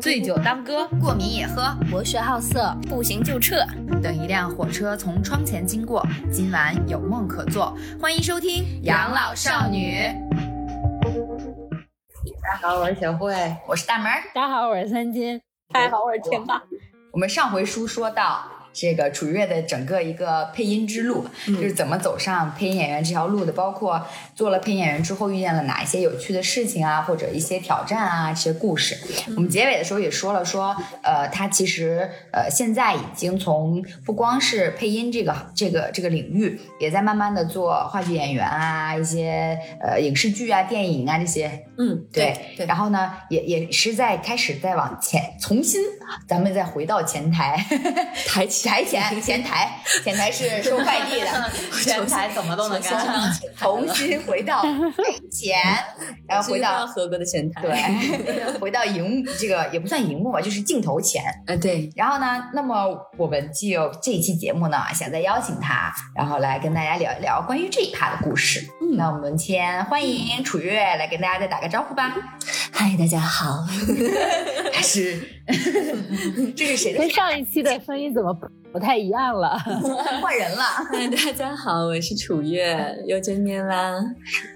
醉酒当歌，过敏也喝，博学好色，不行就撤。等一辆火车从窗前经过，今晚有梦可做。欢迎收听《养老少女》。大家好，我是小慧，我是大门。大家好，我是三金。大家好，我是天霸。我们上回书说到。这个楚月的整个一个配音之路，就是怎么走上配音演员这条路的，包括做了配音演员之后遇见了哪一些有趣的事情啊，或者一些挑战啊，这些故事。我们结尾的时候也说了，说呃，他其实呃现在已经从不光是配音这个这个这个领域，也在慢慢的做话剧演员啊，一些呃影视剧啊、电影啊这些。嗯，对对。然后呢，也也是在开始再往前重新，咱们再回到前台抬起。台前 前台前台是收快递的，前台怎么都能干。重新回到前，然后回到合格的前台。对，回到荧这个也不算荧幕吧，就是镜头前。呃，对。然后呢，那么我们就这一期节目呢，想再邀请他，然后来跟大家聊一聊关于这一趴的故事。嗯，那我们先欢迎楚月来跟大家再打个招呼吧。嗨，大家好。还是 这是谁的？跟上一期的声音怎么？不太一样了，换人了。大家好，我是楚月，又见面啦。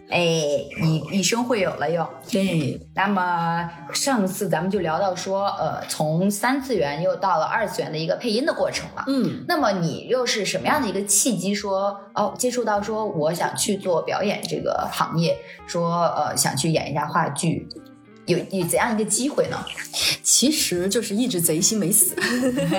哎，一一生会友了又。对，那么上次咱们就聊到说，呃，从三次元又到了二次元的一个配音的过程了。嗯，那么你又是什么样的一个契机，说哦，接触到说我想去做表演这个行业，说呃想去演一下话剧。有有怎样一个机会呢？其实就是一直贼心没死，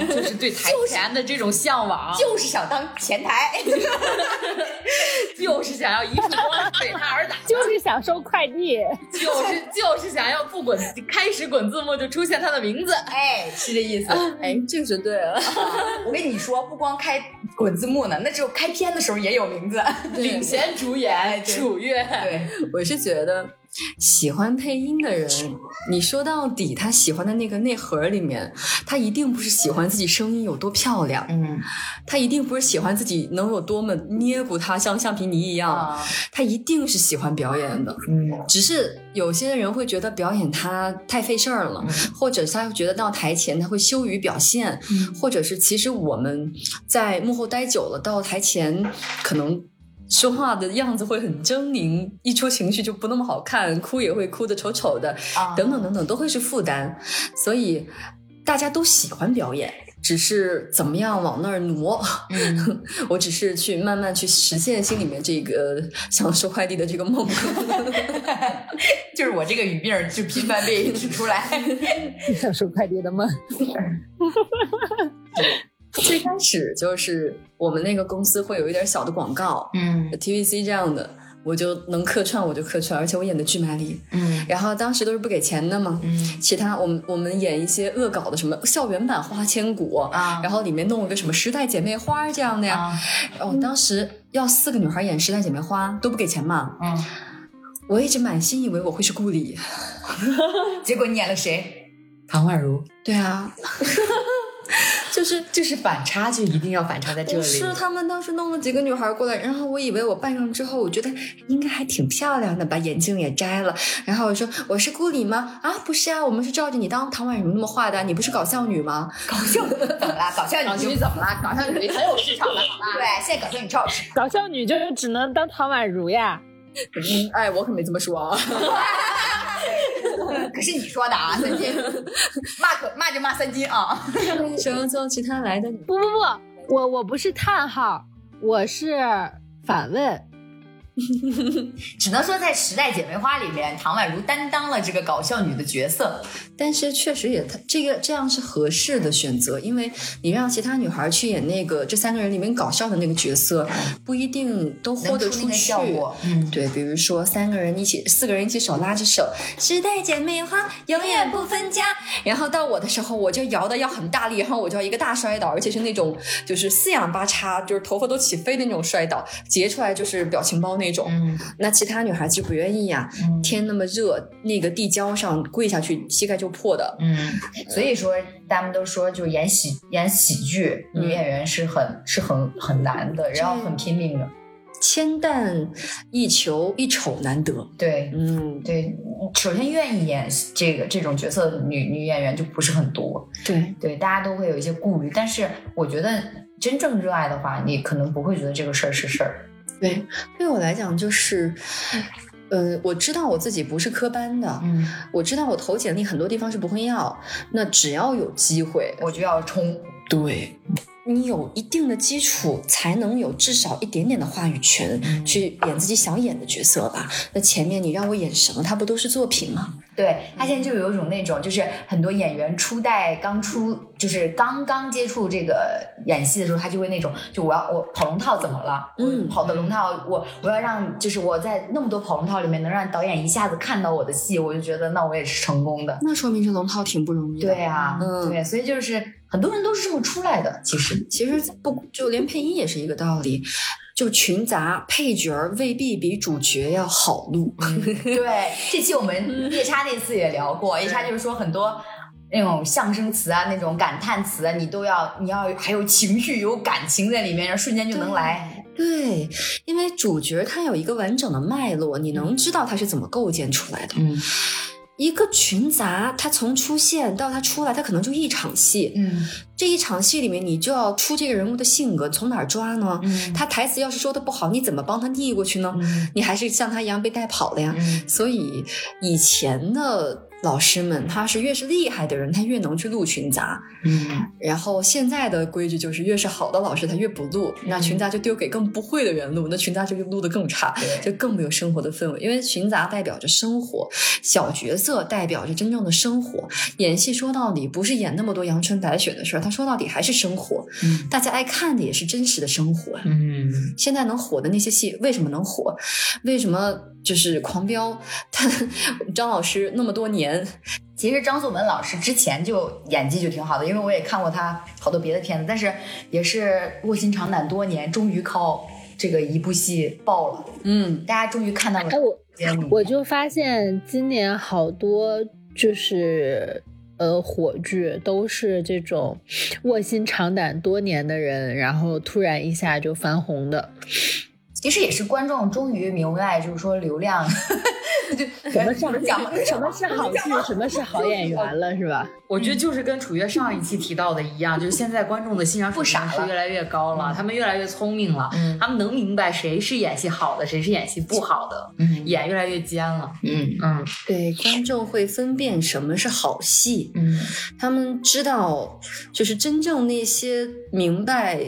就是对台前的这种向往，就是想当前台，就是想要一束光对他而打，就是想收快递，就是就是想要不滚开始滚字幕就出现他的名字，哎，是这意思，哎，这就对了。我跟你说，不光开滚字幕呢，那只有开篇的时候也有名字，领衔主演楚月。对，我是觉得。喜欢配音的人，你说到底，他喜欢的那个内核里面，他一定不是喜欢自己声音有多漂亮，嗯，他一定不是喜欢自己能有多么捏骨他像橡皮泥一样，他一定是喜欢表演的，嗯，只是有些人会觉得表演他太费事儿了，或者他觉得到台前他会羞于表现，或者是其实我们在幕后待久了，到台前可能。说话的样子会很狰狞，一出情绪就不那么好看，哭也会哭的丑丑的，等等等等，都会是负担。所以大家都喜欢表演，只是怎么样往那儿挪。我只是去慢慢去实现心里面这个想收快递的这个梦。就是我这个语病就频繁被指出来，想收快递的梦。最开始就是我们那个公司会有一点小的广告，嗯，TVC 这样的，我就能客串我就客串，而且我演的巨卖力，嗯，然后当时都是不给钱的嘛，嗯，其他我们我们演一些恶搞的什么校园版花千骨啊，然后里面弄了个什么时代姐妹花这样的呀，然后当时要四个女孩演时代姐妹花都不给钱嘛，嗯，我一直满心以为我会是顾里，结果你演了谁？唐宛如，对啊。就是就是反差，就一定要反差在这里。是他们当时弄了几个女孩过来，然后我以为我扮上之后，我觉得应该还挺漂亮的，把眼镜也摘了。然后我说我是顾里吗？啊，不是啊，我们是照着你当唐宛如那么画的。你不是搞笑女吗？搞笑怎么了？搞笑女怎么了？搞笑女很有市场的，好吧？对，现在搞笑女超有市场。搞笑女就是只能当唐宛如呀。哎，我可没这么说啊。可是你说的啊，三金骂可骂就骂三金啊！生从其他来的不不不，我我不是叹号，我是反问。只能说在《时代姐妹花》里面，唐宛如担当了这个搞笑女的角色，但是确实也，这个这样是合适的选择，因为你让其他女孩去演那个这三个人里面搞笑的那个角色，不一定都豁得出去。嗯，对，比如说三个人一起，四个人一起手拉着手，《时代姐妹花》永远不分家。然后到我的时候，我就摇的要很大力，然后我就要一个大摔倒，而且是那种就是四仰八叉，就是头发都起飞的那种摔倒，截出来就是表情包那。那种，那其他女孩子不愿意呀。天那么热，那个地胶上跪下去，膝盖就破的。嗯，所以说他们都说，就演喜演喜剧，女演员是很是很很难的，然后很拼命的。千担一求，一丑难得。对嗯，对，首先愿意演这个这种角色的女女演员就不是很多，对，对，大家都会有一些顾虑。但是我觉得真正热爱的话，你可能不会觉得这个事儿是事儿。对，对我来讲就是，呃，我知道我自己不是科班的，嗯，我知道我投简历很多地方是不会要，那只要有机会，我就要冲。对你有一定的基础，才能有至少一点点的话语权，嗯去演自己想演的角色吧。那前面你让我演什么，它不都是作品吗？对他现在就有一种那种，就是很多演员初代刚出，就是刚刚接触这个演戏的时候，他就会那种，就我要我跑龙套怎么了？嗯跑的龙套，我我要让，就是我在那么多跑龙套里面能让导演一下子看到我的戏，我就觉得那我也是成功的。那说明这龙套挺不容易的。对啊，嗯对，所以就是很多人都是这么出来的，其实。其实不就连配音也是一个道理，就群杂配角儿未必比主角要好录。对，这期我们 夜叉那次也聊过，夜叉就是说很多。那种相声词啊，那种感叹词啊，你都要，你要还有情绪、有感情在里面，然后瞬间就能来。对，因为主角他有一个完整的脉络，你能知道他是怎么构建出来的。嗯一个群杂，他从出现到他出来，他可能就一场戏。嗯这一场戏里面，你就要出这个人物的性格，从哪儿抓呢？嗯他台词要是说的不好，你怎么帮他逆过去呢？嗯你还是像他一样被带跑了呀。嗯所以以前的老师们，他是越是厉害的人，他越能去录群杂。嗯然后现在的规矩就是，越是好的老师，他越不录，那群杂就丢给更不会的人录，那群杂就录得更差，就更没有生活的氛围。因为群杂代表着生活，小角色代表着真正的生活。演戏说到底不是演那么多阳春白雪的事儿，他说到底还是生活。嗯大家爱看的也是真实的生活。嗯现在能火的那些戏，为什么能火？为什么就是《狂飙》？他张老师那么多年，其实张颂文老师之前就演技就挺好的，因为我也看过他好多别的片子，但是也是卧薪尝胆多年，终于靠这个一部戏爆了，嗯，大家终于看到了哎，我我就发现今年好多就是呃火剧都是这种卧薪尝胆多年的人，然后突然一下就翻红的。其实也是观众终于明白，就是说流量，就什么讲？什么是好剧，什么是好演员了，是吧？我觉得就是跟楚月上一期提到的一样，就是现在观众的欣赏水平不傻是越来越高了，他们越来越聪明了，嗯他们能明白谁是演戏好的，谁是演戏不好的，嗯演越来越尖了。嗯嗯，对，观众会分辨什么是好戏，嗯他们知道，就是真正那些明白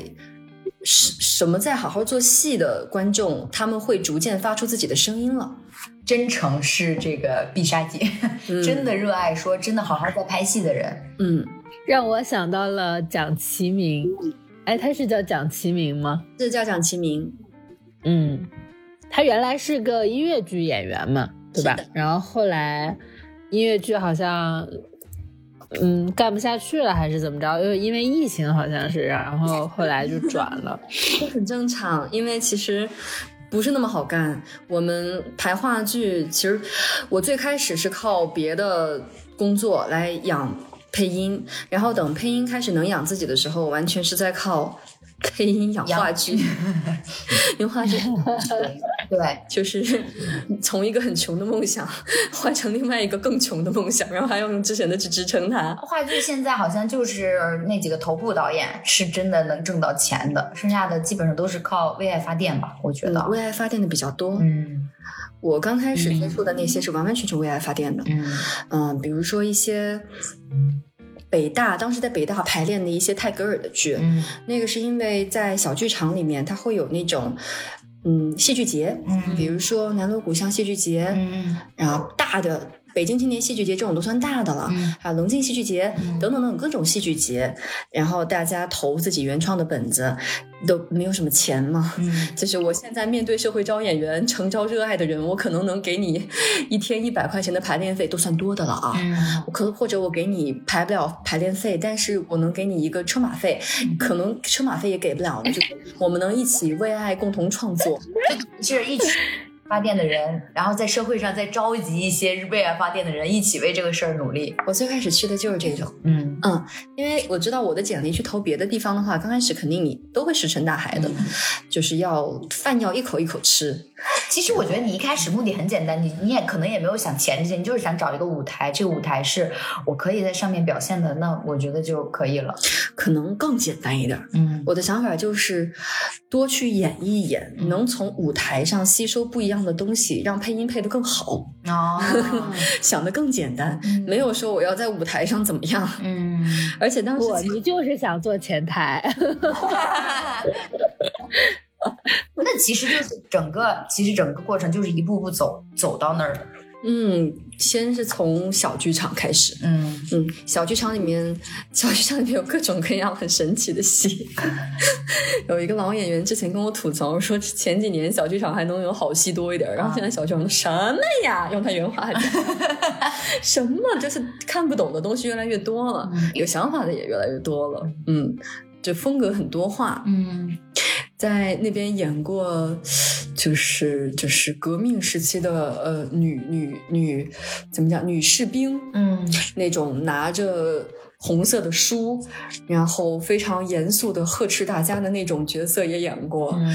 什什么在好好做戏的观众，他们会逐渐发出自己的声音了。真诚是这个必杀技，嗯真的热爱说真的好好在拍戏的人，嗯，让我想到了蒋奇明。哎，他是叫蒋奇明吗？是叫蒋奇明。嗯，他原来是个音乐剧演员嘛，对吧？然后后来音乐剧好像，嗯，干不下去了，还是怎么着？又因为疫情好像是，然后后来就转了。这很正常，因为其实不是那么好干。我们排话剧，其实我最开始是靠别的工作来养配音，然后等配音开始能养自己的时候，完全是在靠配音养 话剧。因为话剧对，就是从一个很穷的梦想换成另外一个更穷的梦想，然后还要用之前的去支撑它。话剧现在好像就是那几个头部导演是真的能挣到钱的，剩下的基本上都是靠为爱发电吧，我觉得。为爱发电的比较多。嗯我刚开始接触的那些是完完全全为爱发电的。嗯嗯，比如说一些北大当时在北大排练的一些泰戈尔的剧，嗯。那个是因为在小剧场里面，它会有那种嗯戏剧节，嗯。比如说南锣鼓巷戏剧节，嗯。然后大的。北京青年戏剧节这种都算大的了，嗯。还有龙镜戏剧节等等等各种戏剧节，然后大家投自己原创的本子，都没有什么钱嘛，嗯。就是我现在面对社会招演员、诚招热爱的人，我可能能给你一天一百块钱的排练费，都算多的了啊。嗯。我可或者我给你排不了排练费，但是我能给你一个车马费，可能车马费也给不了，就是我们能一起为爱共同创作。就是一群发电的人，然后在社会上再召集一些为爱发电的人，一起为这个事儿努力。我最开始去的就是这种，嗯嗯，因为我知道我的简历去投别的地方的话，刚开始肯定你都会石沉大海的，就是要饭要一口一口吃。其实我觉得你一开始目的很简单，你你也可能也没有想钱这些，你就是想找一个舞台，这个舞台是我可以在上面表现的，那我觉得就可以了。可能更简单一点儿。嗯我的想法就是多去演一演，能从舞台上吸收不一样的东西，让配音配得更好。哦，想得更简单，没有说我要在舞台上怎么样。嗯，而且当时不，你就是想做前台。那其实就是整个，其实整个过程就是一步步走走到那儿的。嗯，先是从小剧场开始。嗯嗯，小剧场里面，小剧场里面有各种各样很神奇的戏。有一个老演员之前跟我吐槽说，前几年小剧场还能有好戏多一点，然后现在小剧场都什么呀？用他原话讲，什么就是看不懂的东西越来越多了，有想法的也越来越多了。嗯，就风格很多化。嗯在那边演过，就是就是革命时期的呃女女女怎么讲女士兵，嗯那种拿着红色的书，然后非常严肃的呵斥大家的那种角色也演过，嗯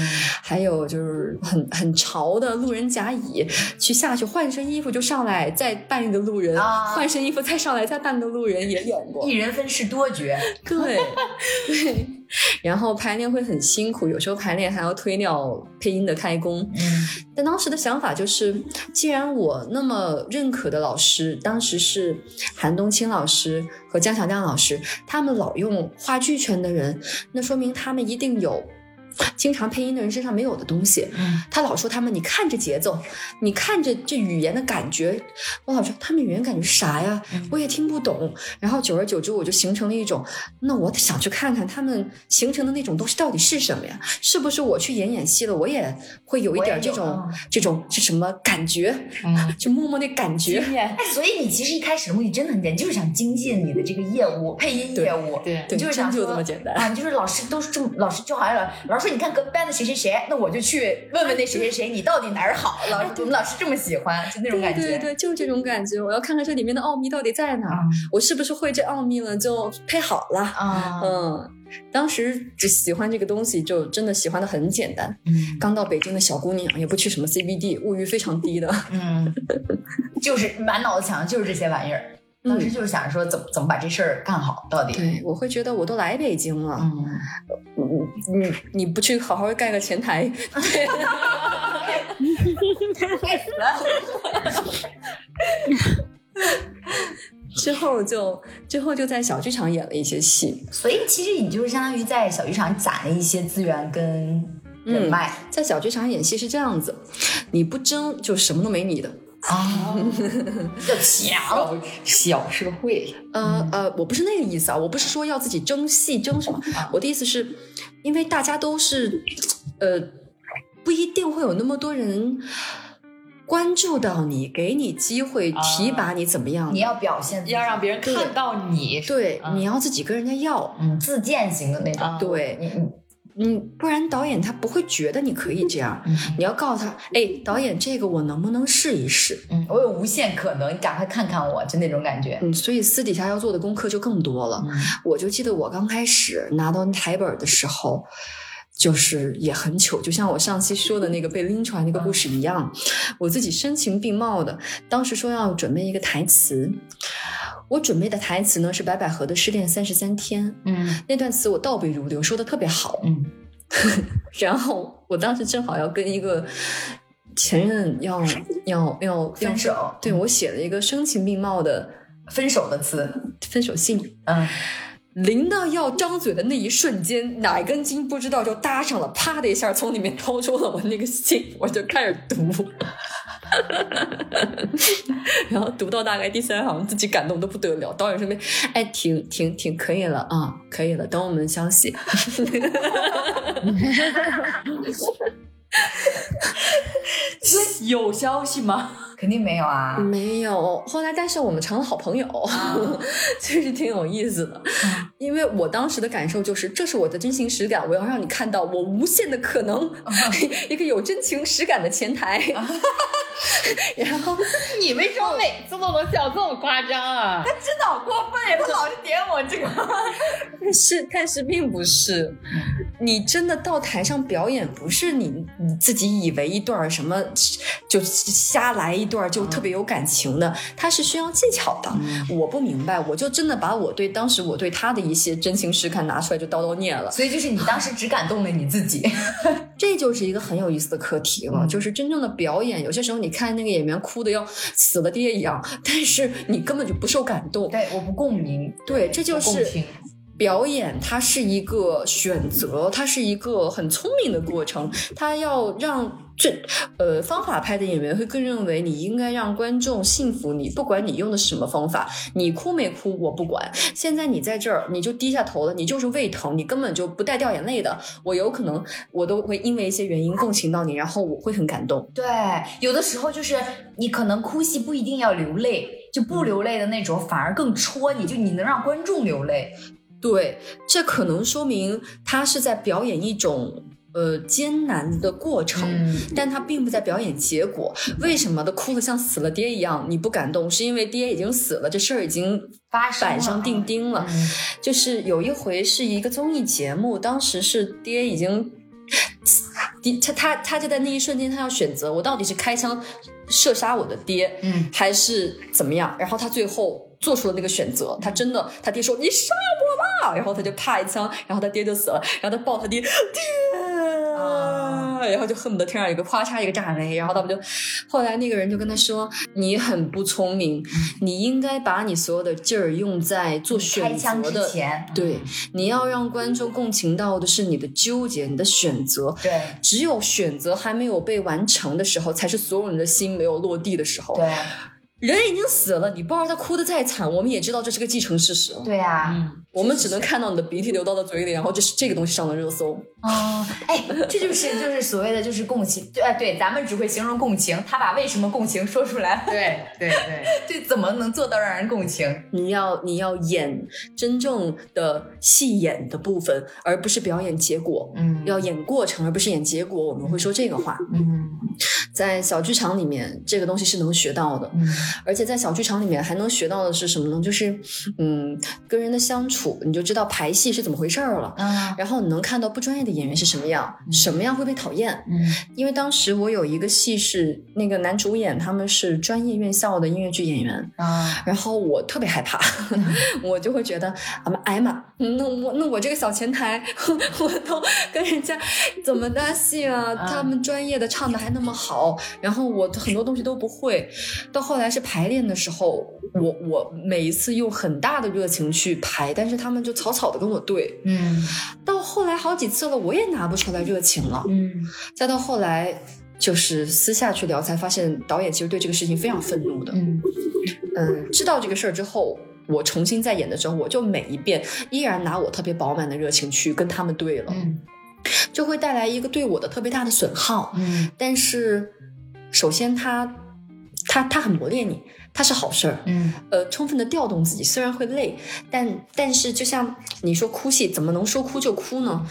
还有就是很很潮的路人甲乙，去下去换身衣服就上来再扮一个路人，啊换身衣服再上来再扮个路人也演过一，人分饰多角。对 对。然后排练会很辛苦，有时候排练还要推掉配音的开工。嗯但当时的想法就是，既然我那么认可的老师，当时是韩冬青老师和江小亮老师，他们老用话剧圈的人，那说明他们一定有经常配音的人身上没有的东西。嗯他老说他们，你看着节奏，你看着这语言的感觉，我老说他们语言感觉啥呀？我也听不懂。然后久而久之，我就形成了一种，那我想去看看他们形成的那种东西到底是什么呀？是不是我去演演戏了，我也会有一点这种这种是什么感觉？嗯。就默默那感觉。哎，所以你其实一开始的目的真的很简单，就是想精进你的这个业务，配音业务。对你就是想真就说这么简单啊！你就是老师都是这么，老师就好像老老师说，你看隔壁班的谁谁谁，那我就去问问那谁谁谁，你到底哪儿好？老师我们老师这么喜欢，就那种感觉。对对对，就是这种感觉。我要看看这里面的奥秘到底在哪儿，嗯我是不是会这奥秘了就配好了。啊，嗯，当时只喜欢这个东西，就真的喜欢的很简单。嗯刚到北京的小姑娘，也不去什么 CBD，物欲非常低的。嗯，就是满脑子想的就是这些玩意儿。当时就是想说怎么怎么把这事儿干好，到底。对，我会觉得我都来北京了，嗯，你你你不去好好盖个前台，对，害死了。之后就之后就在小剧场演了一些戏，所以其实你就是相当于在小剧场攒了一些资源跟人脉在小剧场演戏是这样子，你不争就什么都没你的。啊，要强小社会。呃呃，我不是那个意思啊，我不是说要自己争戏争什么，我的意思是，因为大家都是，呃，不一定会有那么多人关注到你，给你机会提拔你怎么样。的？你要表现，要让别人看到你，对，嗯你要自己跟人家要，嗯自荐型的那种。啊。对，你你嗯，不然导演他不会觉得你可以这样。嗯你要告诉他，哎，导演，这个我能不能试一试？嗯，我有无限可能，你赶快看看我，就那种感觉。嗯，所以私底下要做的功课就更多了。嗯我就记得我刚开始拿到台本的时候，就是也很糗，就像我上期说的那个被拎出来那个故事一样，我自己声情并茂的，当时说要准备一个台词。我准备的台词呢是白百合的《失恋三十三天》，嗯那段词我倒背如流，说的特别好。嗯 然后我当时正好要跟一个前任要 要要分手对我写了一个声情并茂的分手的词，分手信。嗯，临到要张嘴的那一瞬间，哪根筋不知道就搭上了，啪的一下从里面掏出了我那个信，我就开始读，然后读到大概第三行，自己感动的不得了。导演说：“哎，停停停，可以了啊，可以了，等我们消息。” 有消息吗？肯定没有啊。没有，后来但是我们成了好朋友，确实 挺有意思的。因为我当时的感受就是，这是我的真情实感，我要让你看到我无限的可能，一个有真情实感的前台。然后你为什么每次都能笑这么夸张啊？他真的好过分呀！他老是点我这个。但是但是并不是，你真的到台上表演，不是你你自己以为一段儿什么就瞎来一段就特别有感情的，它是需要技巧的。我不明白，我就真的把我对当时我对他的一些真情实感拿出来就叨叨念了。所以就是你当时只感动了你自己。这就是一个很有意思的课题了，就是真正的表演，有些时候你看那个演员哭的要死了爹一样，但是你根本就不受感动。对，我不共鸣。对，这就是表演，它是一个选择，它是一个很聪明的过程，它要让。这呃，方法派的演员会更认为你应该让观众信服你，不管你用的是什么方法，你哭没哭我不管。现在你在这儿，你就低下头了，你就是胃疼，你根本就不带掉眼泪的。我有可能我都会因为一些原因共情到你，然后我会很感动。对，有的时候就是你可能哭戏不一定要流泪，就不流泪的那种反而更戳你，就你能让观众流泪。对，这可能说明他是在表演一种。呃，艰难的过程，嗯但他并不在表演结果。为什么他哭得像死了爹一样？你不感动，是因为爹已经死了，这事儿已经板上钉钉了。嗯就是有一回是一个综艺节目，当时是爹已经，他他他就在那一瞬间，他要选择我到底是开枪射杀我的爹，嗯，还是怎么样？然后他最后做出了那个选择，他真的，他爹说你杀我吧，然后他就啪一枪，然后他爹就死了，然后他抱他爹，爹。啊然后就恨不得天上有个咔嚓一个炸雷，然后他们就，后来那个人就跟他说：“你很不聪明，你应该把你所有的劲儿用在做选开枪之择的前，对，你要让观众共情到的是你的纠结，你的选择。对只有选择还没有被完成的时候，才是所有人的心没有落地的时候。对人已经死了，你不知道他哭的再惨，我们也知道这是个既成事实了。对啊，我们只能看到你的鼻涕流到了嘴里，然后这是这个东西上了热搜。哦，哎，这就是就是所谓的就是共情，对，哎，对，咱们只会形容共情，他把为什么共情说出来，对对对，这 怎么能做到让人共情？你要你要演真正的戏演的部分，而不是表演结果。嗯要演过程，而不是演结果。我们会说这个话，嗯在小剧场里面，这个东西是能学到的。嗯而且在小剧场里面还能学到的是什么呢？就是，嗯，跟人的相处，你就知道排戏是怎么回事儿了。嗯然后你能看到不专业的演员是什么样，什么样会被讨厌。嗯。因为当时我有一个戏是那个男主演，他们是专业院校的音乐剧演员，啊。然后我特别害怕，我就会觉得啊妈，哎呀妈，那我那我这个小前台，我都跟人家怎么搭戏啊？他们专业的唱的还那么好，然后我很多东西都不会。到后来是排练的时候，我我每一次用很大的热情去排，但是他们就草草的跟我对。嗯到后来好几次了，我也拿不出来热情了。嗯再到后来。就是私下去聊，才发现导演其实对这个事情非常愤怒的。嗯嗯，知道这个事儿之后，我重新再演的时候，我就每一遍依然拿我特别饱满的热情去跟他们对了，嗯就会带来一个对我的特别大的损耗。嗯但是，首先他他他很磨练你，它是好事儿。嗯。呃，充分的调动自己，虽然会累，但但是就像你说哭戏，怎么能说哭就哭呢？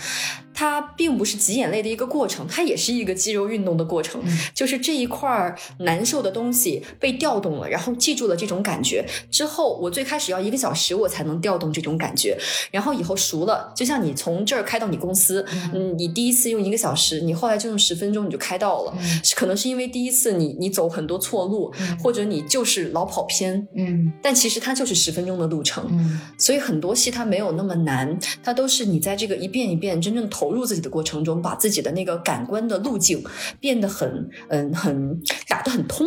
它并不是挤眼泪的一个过程，它也是一个肌肉运动的过程。嗯。就是这一块儿难受的东西被调动了，然后记住了这种感觉。之后，我最开始要一个小时我才能调动这种感觉，然后以后熟了，就像你从这儿开到你公司，嗯，你第一次用一个小时，你后来就用十分钟你就开到了，嗯。可能是因为第一次你你走很多错路，嗯。或者你就是老跑偏，嗯。但其实它就是十分钟的路程。嗯。所以很多戏它没有那么难，它都是你在这个一遍一遍真正投入自己的过程中，把自己的那个感官的路径变得很嗯很打得很通，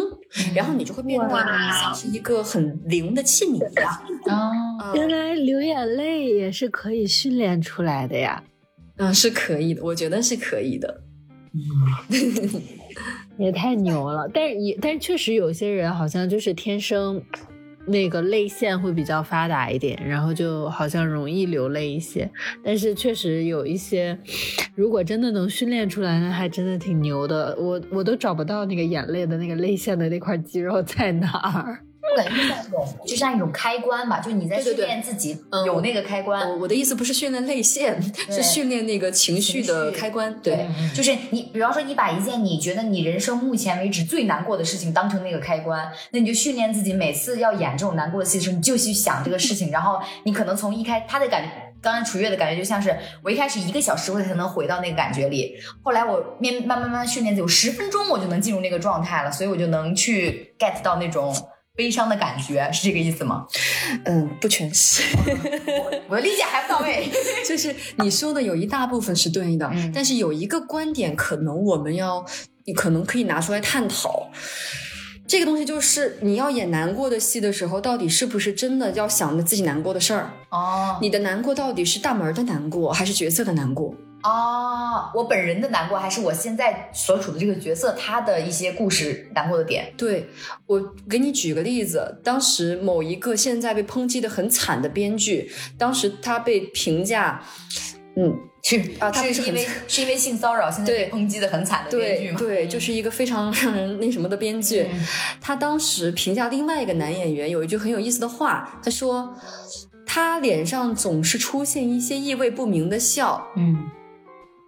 然后你就会变得像是一个很灵的器皿一样。啊原来流眼泪也是可以训练出来的呀，嗯，是可以的，我觉得是可以的。也太牛了。但是也但是确实有些人好像就是天生那个泪腺会比较发达一点，然后就好像容易流泪一些。但是确实有一些，如果真的能训练出来，那还真的挺牛的。我我都找不到那个眼泪的那个泪腺的那块肌肉在哪儿。我感觉就像一种，就像一种开关吧，就你在训练自己嗯有那个开关。我我的意思不是训练泪腺，是训练那个情绪的开关。对，就是你，比方说你把一件你觉得你人生目前为止最难过的事情当成那个开关，那你就训练自己，每次要演这种难过的戏的时候，你就去想这个事情，然后你可能从一开他的感觉。刚才楚月的感觉就像是我一开始一个小时我才能回到那个感觉里，后来我面慢慢慢慢训练，有十分钟我就能进入那个状态了，所以我就能去 get 到那种悲伤的感觉，是这个意思吗？嗯，不全是，我的理解还不到位。就是你说的有一大部分是对的，嗯但是有一个观点可能我们要，你可能可以拿出来探讨。这个东西就是你要演难过的戏的时候，到底是不是真的要想着自己难过的事儿？哦你的难过到底是大门的难过，还是角色的难过？哦，我本人的难过，还是我现在所处的这个角色他的一些故事难过的点？对我给你举个例子，当时某一个现在被抨击的很惨的编剧，当时他被评价，嗯，是啊他是是因为是因为性骚扰，现在被对抨击的很惨的编剧嘛？对对，就是一个非常让人那什么的编剧。嗯他当时评价另外一个男演员有一句很有意思的话，他说他脸上总是出现一些意味不明的笑，嗯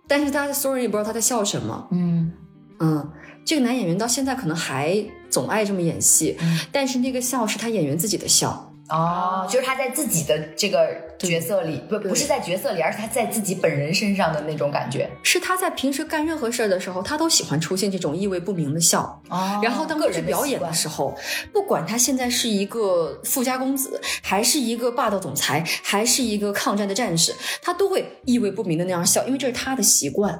但是大家所有人也不知道他在笑什么。嗯嗯，这个男演员到现在可能还总爱这么演戏，嗯但是那个笑是他演员自己的笑。哦，就是他在自己的这个角色里，不不是在角色里，而是他在自己本人身上的那种感觉。是他在平时干任何事儿的时候，他都喜欢出现这种意味不明的笑。哦然后当他去表演的，时候，不管他现在是一个富家公子，还是一个霸道总裁，还是一个抗战的战士，他都会意味不明的那样笑，因为这是他的习惯。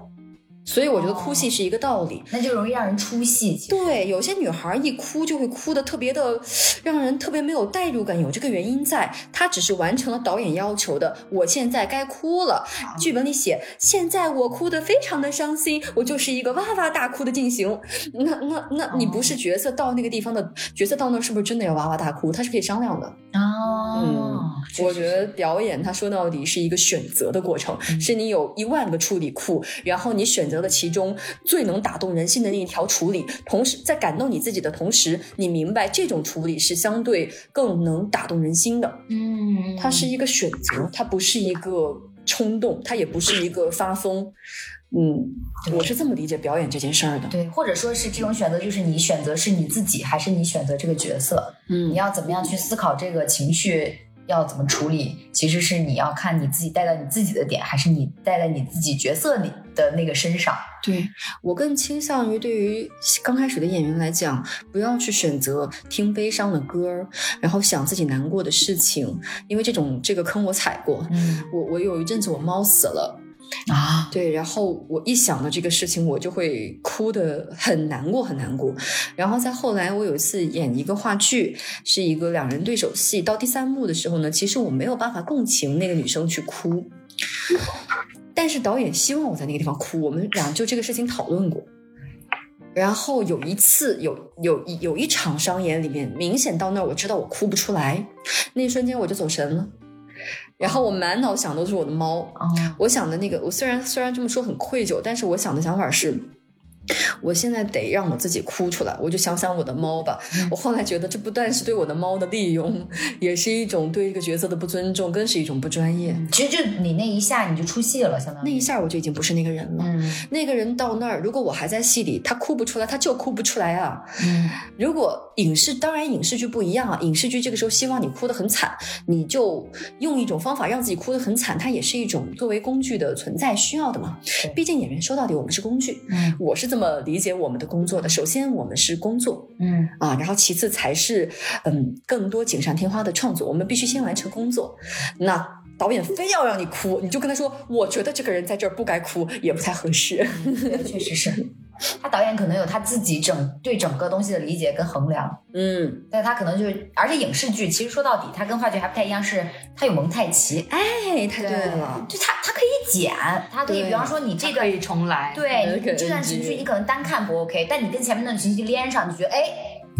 所以我觉得哭戏是一个道理。那就容易让人出戏。对，有些女孩一哭就会哭的特别的，让人特别没有代入感。有这个原因在，她只是完成了导演要求的，我现在该哭了。剧本里写，现在我哭的非常的伤心，我就是一个哇哇大哭的进行。那那那你不是角色到那个地方的角色到那儿是不是真的要哇哇大哭？他是可以商量的。哦，确实我觉得表演它说到底是一个选择的过程，是你有一万个处理库，然后你选择了其中最能打动人心的那一条处理，同时在感动你自己的同时，你明白这种处理是相对更能打动人心的。嗯，它是一个选择，它不是一个冲动，它也不是一个发疯。嗯，我是这么理解表演这件事儿的。对，或者说是这种选择，就是你选择是你自己，还是你选择这个角色？嗯你要怎么样去思考这个情绪要怎么处理？其实是你要看你自己带到你自己的点，还是你带在你自己角色里的那个身上。对我更倾向于对于刚开始的演员来讲，不要去选择听悲伤的歌儿，然后想自己难过的事情，因为这种这个坑我踩过。嗯我我有一阵子我猫死了，啊，对，然后我一想到这个事情，我就会哭得很难过，很难过。然后在后来，我有一次演一个话剧，是一个两人对手戏，到第三幕的时候呢，其实我没有办法共情那个女生去哭，但是导演希望我在那个地方哭，我们俩就这个事情讨论过。然后有一次，有有有一场商演里面，明显到那儿我知道我哭不出来，那一瞬间我就走神了。然后我满脑想都是我的猫，哦，我想的那个，我虽然虽然这么说很愧疚，但是我想的想法是，我现在得让我自己哭出来，我就想想我的猫吧。我后来觉得，这不但是对我的猫的利用，也是一种对这个角色的不尊重，更是一种不专业。其实就你那一下你就出戏了，相当于那一下我就已经不是那个人了。嗯那个人到那儿，如果我还在戏里，他哭不出来，他就哭不出来啊。嗯如果影视，当然影视剧不一样啊，影视剧这个时候希望你哭得很惨，你就用一种方法让自己哭得很惨，它也是一种作为工具的存在需要的嘛。毕竟演员说到底我们是工具，嗯我是这么理解我们的工作的。首先我们是工作嗯啊，然后其次才是嗯更多锦上添花的创作，我们必须先完成工作。那。导演非要让你哭，你就跟他说：“我觉得这个人在这儿不该哭，也不太合适。确实是。他导演可能有他自己整对整个东西的理解跟衡量，”嗯，但他可能就是，而且影视剧其实说到底，它跟话剧还不太一样，是它有蒙太奇，哎，太对了。就它它可以剪，它可以，比方说你这个可以重来。对你这段情绪你可能单看不 OK，但你跟前面的情绪连上，你觉得哎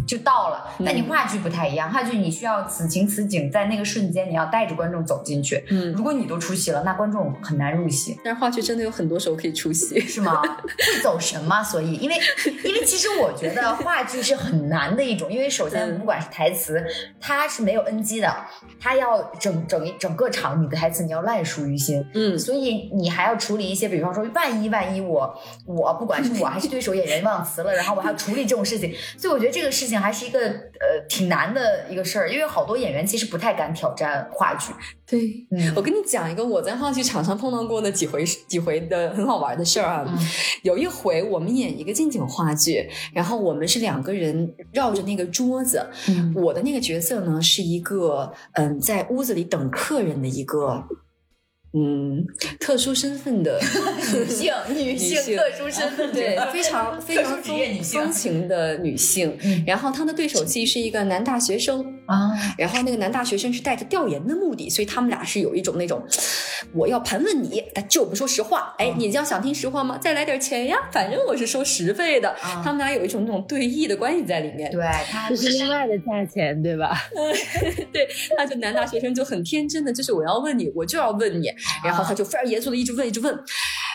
就到了。但你话剧不太一样，话剧你需要此情此景，在那个瞬间你要带着观众走进去。嗯，如果你都出戏了，那观众很难入戏。但是话剧真的有很多时候可以出戏，是吗？会走神吗？所以，因为因为其实我觉得话剧是很难的一种，因为首先嗯不管是台词，它是没有 NG 的，它要整整一整个场你的台词你要烂熟于心，嗯所以你还要处理一些，比方说万一万一我我不管是我还是对手演员忘词了，然后我还要处理这种事情，所以我觉得这个事情还是一个呃挺难的一个事儿，因为好多演员其实不太敢挑战话剧。对。嗯我跟你讲一个我在话剧场上碰到过的几回几回的很好玩的事儿啊。嗯有一回我们演一个近景话剧，然后我们是两个人绕着那个桌子，嗯我的那个角色呢是一个嗯在屋子里等客人的一个嗯特殊身份的女性 女性性特殊身份对非常 非常特殊职业女性风情的女性。嗯然后她的对手戏是一个男大学生，啊，然后那个男大学生是带着调研的目的，所以他们俩是有一种那种，我要盘问你，但就不说实话。哎，你这样想听实话吗？再来点钱呀，反正我是收十倍的。啊他们俩有一种那种对弈的关系在里面。对他这是另外的价钱，对吧？对，他就男大学生就很天真的，就是我要问你，我就要问你，然后他就非常严肃的一直问，一直问。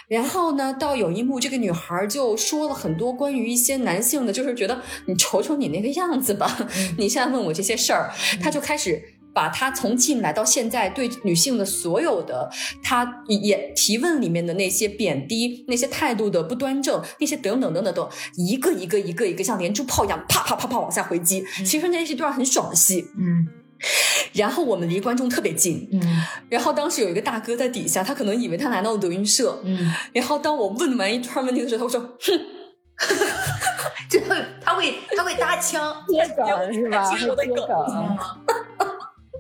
然后呢，到有一幕，这个女孩就说了很多关于一些男性的，就是觉得你瞅瞅你那个样子吧，你现在问我这些事儿，她就开始。把他从进来到现在对女性的所有的他也提问里面的那些贬低、那些态度的不端正、那些等等等等等，一个一个一个一个像连珠炮一样啪啪啪啪往下回击。其实那是一段很爽的戏。嗯 然后我们离观众特别近，嗯。然后当时有一个大哥在底下，他可能以为他来到了德云社，嗯，然后当我问完一串问题的时候，他说：“哼，就他会他会搭腔，接梗是吧？接我的梗。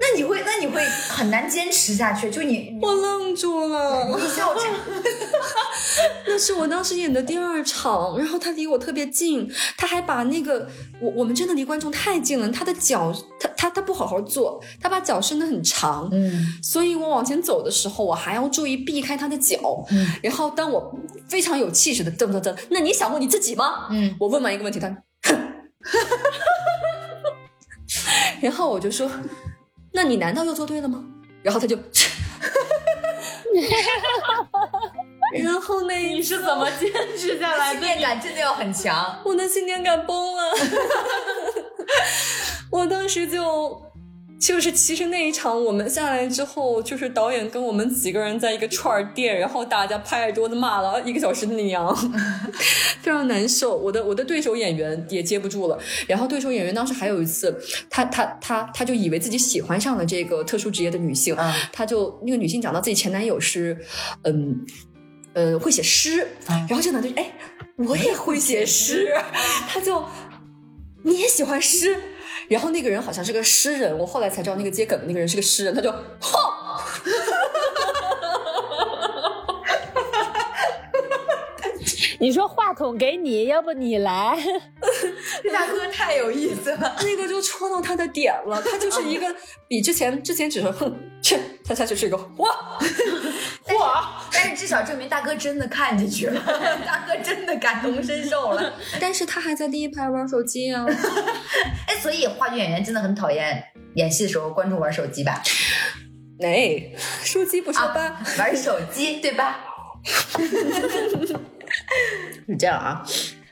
那你会那你会很难坚持下去，就你我愣住了。你笑场，那是我当时演的第二场，然后他离我特别近，他还把那个我我们真的离观众太近了，他的脚他他他不好好坐，他把脚伸得很长，嗯所以我往前走的时候，我还要注意避开他的脚。嗯然后当我非常有气势的噔噔噔，那你想过你自己吗？嗯我问完一个问题，他，然后我就说，那你难道又做对了吗？然后他就，然后那你是怎么坚持下来信的？念感真的要很强。我的信念感崩了，我当时就。就是其实那一场我们下来之后，就是导演跟我们几个人在一个串儿店，然后大家拍着桌子骂了一个小时的娘，非常难受。我的我的对手演员也接不住了，然后对手演员当时还有一次，他他他他就以为自己喜欢上了这个特殊职业的女性，嗯他就那个女性讲到自己前男友是，嗯。呃，会写诗，嗯然后这个男的就哎，我也会写诗，他就你也喜欢诗，然后那个人好像是个诗人，我后来才知道那个接梗的那个人是个诗人，他就哈，你说话筒给你，要不你来？这大哥太有意思了。那个就戳到他的点了，他就是一个比之前之前只是哼切，他下去 是一个哇哇，但是至少证明大哥真的看进去了，大哥真的感同身受了。但是他还在第一排玩手机啊，哎，所以话剧演员真的很讨厌演戏的时候观众玩手机吧？哎，手机不说吧，啊，玩手机对吧？是这样啊，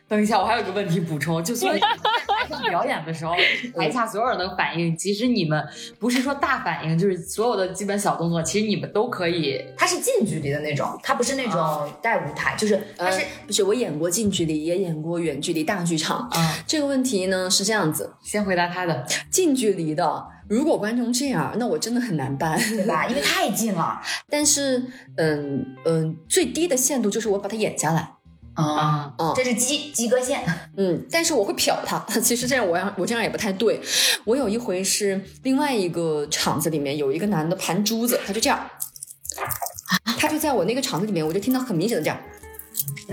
等一下，我还有个问题补充，就所以台上表演的时候，台下所有人的反应，其实你们不是说大反应，就是所有的基本小动作，其实你们都可以。他是近距离的那种，他不是那种带舞台，就是他是呃不是我演过近距离，也演过远距离大剧场。啊、这个问题呢是这样子，先回答他的，近距离的，如果观众这样，那我真的很难办。对吧？因为太近了但是，嗯嗯，最低的限度就是我把它演下来。啊啊这是及及格线。嗯，但是我会瞟他。其实这样我要我这样也不太对。我有一回是另外一个场子里面有一个男的盘珠子，他就这样，他就在我那个场子里面，我就听到很明显的这样。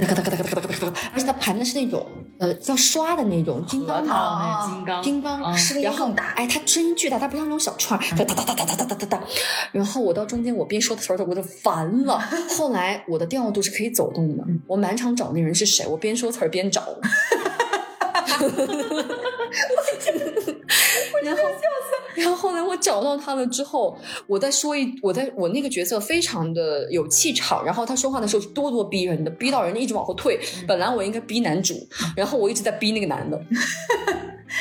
咔哒咔哒咔哒咔哒咔哒，而且他盘的是那种呃叫刷的那种金刚核桃糖，金刚，金刚嗯声音然后更大哎，它声音巨大，它不像那种小串，哒哒哒哒哒哒哒哒哒。然后我到中间，我边说词儿的我就烦了。后来我的调度是可以走动的，我满场找那人是谁，我边说词儿边找。哈哈哈哈哈然后，然后后来我找到他了之后，我在说一，我在我那个角色非常的有气场，然后他说话的时候是咄咄逼人的，逼到人家一直往后退。本来我应该逼男主，然后我一直在逼那个男的。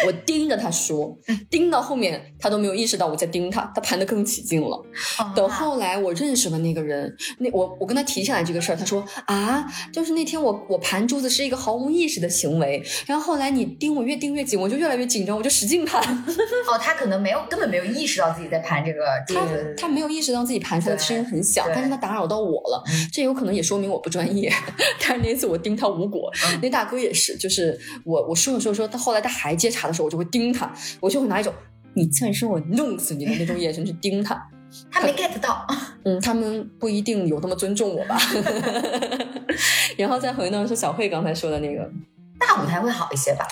我盯着他说，盯到后面他都没有意识到我在盯他，他盘得更起劲了。等后来我认识了那个人，那我我跟他提起来这个事儿，他说啊，就是那天我我盘珠子是一个毫无意识的行为，然后后来你盯我越盯越紧，我就越来越紧张，我就使劲盘。哦，他可能没有根本没有意识到自己在盘这个，他他没有意识到自己盘出来的声音很小，但是他打扰到我了，这有可能也说明我不专业。但是那次我盯他无果，那大哥也是，就是我我说着说说，他后来他还接茬的时候，我就会盯他，我就会拿一种你再说我弄死你的那种眼神去盯他。他没 get 到，嗯，他们不一定有那么尊重我吧。然后再回到说小慧刚才说的那个。大舞台会好一些吧？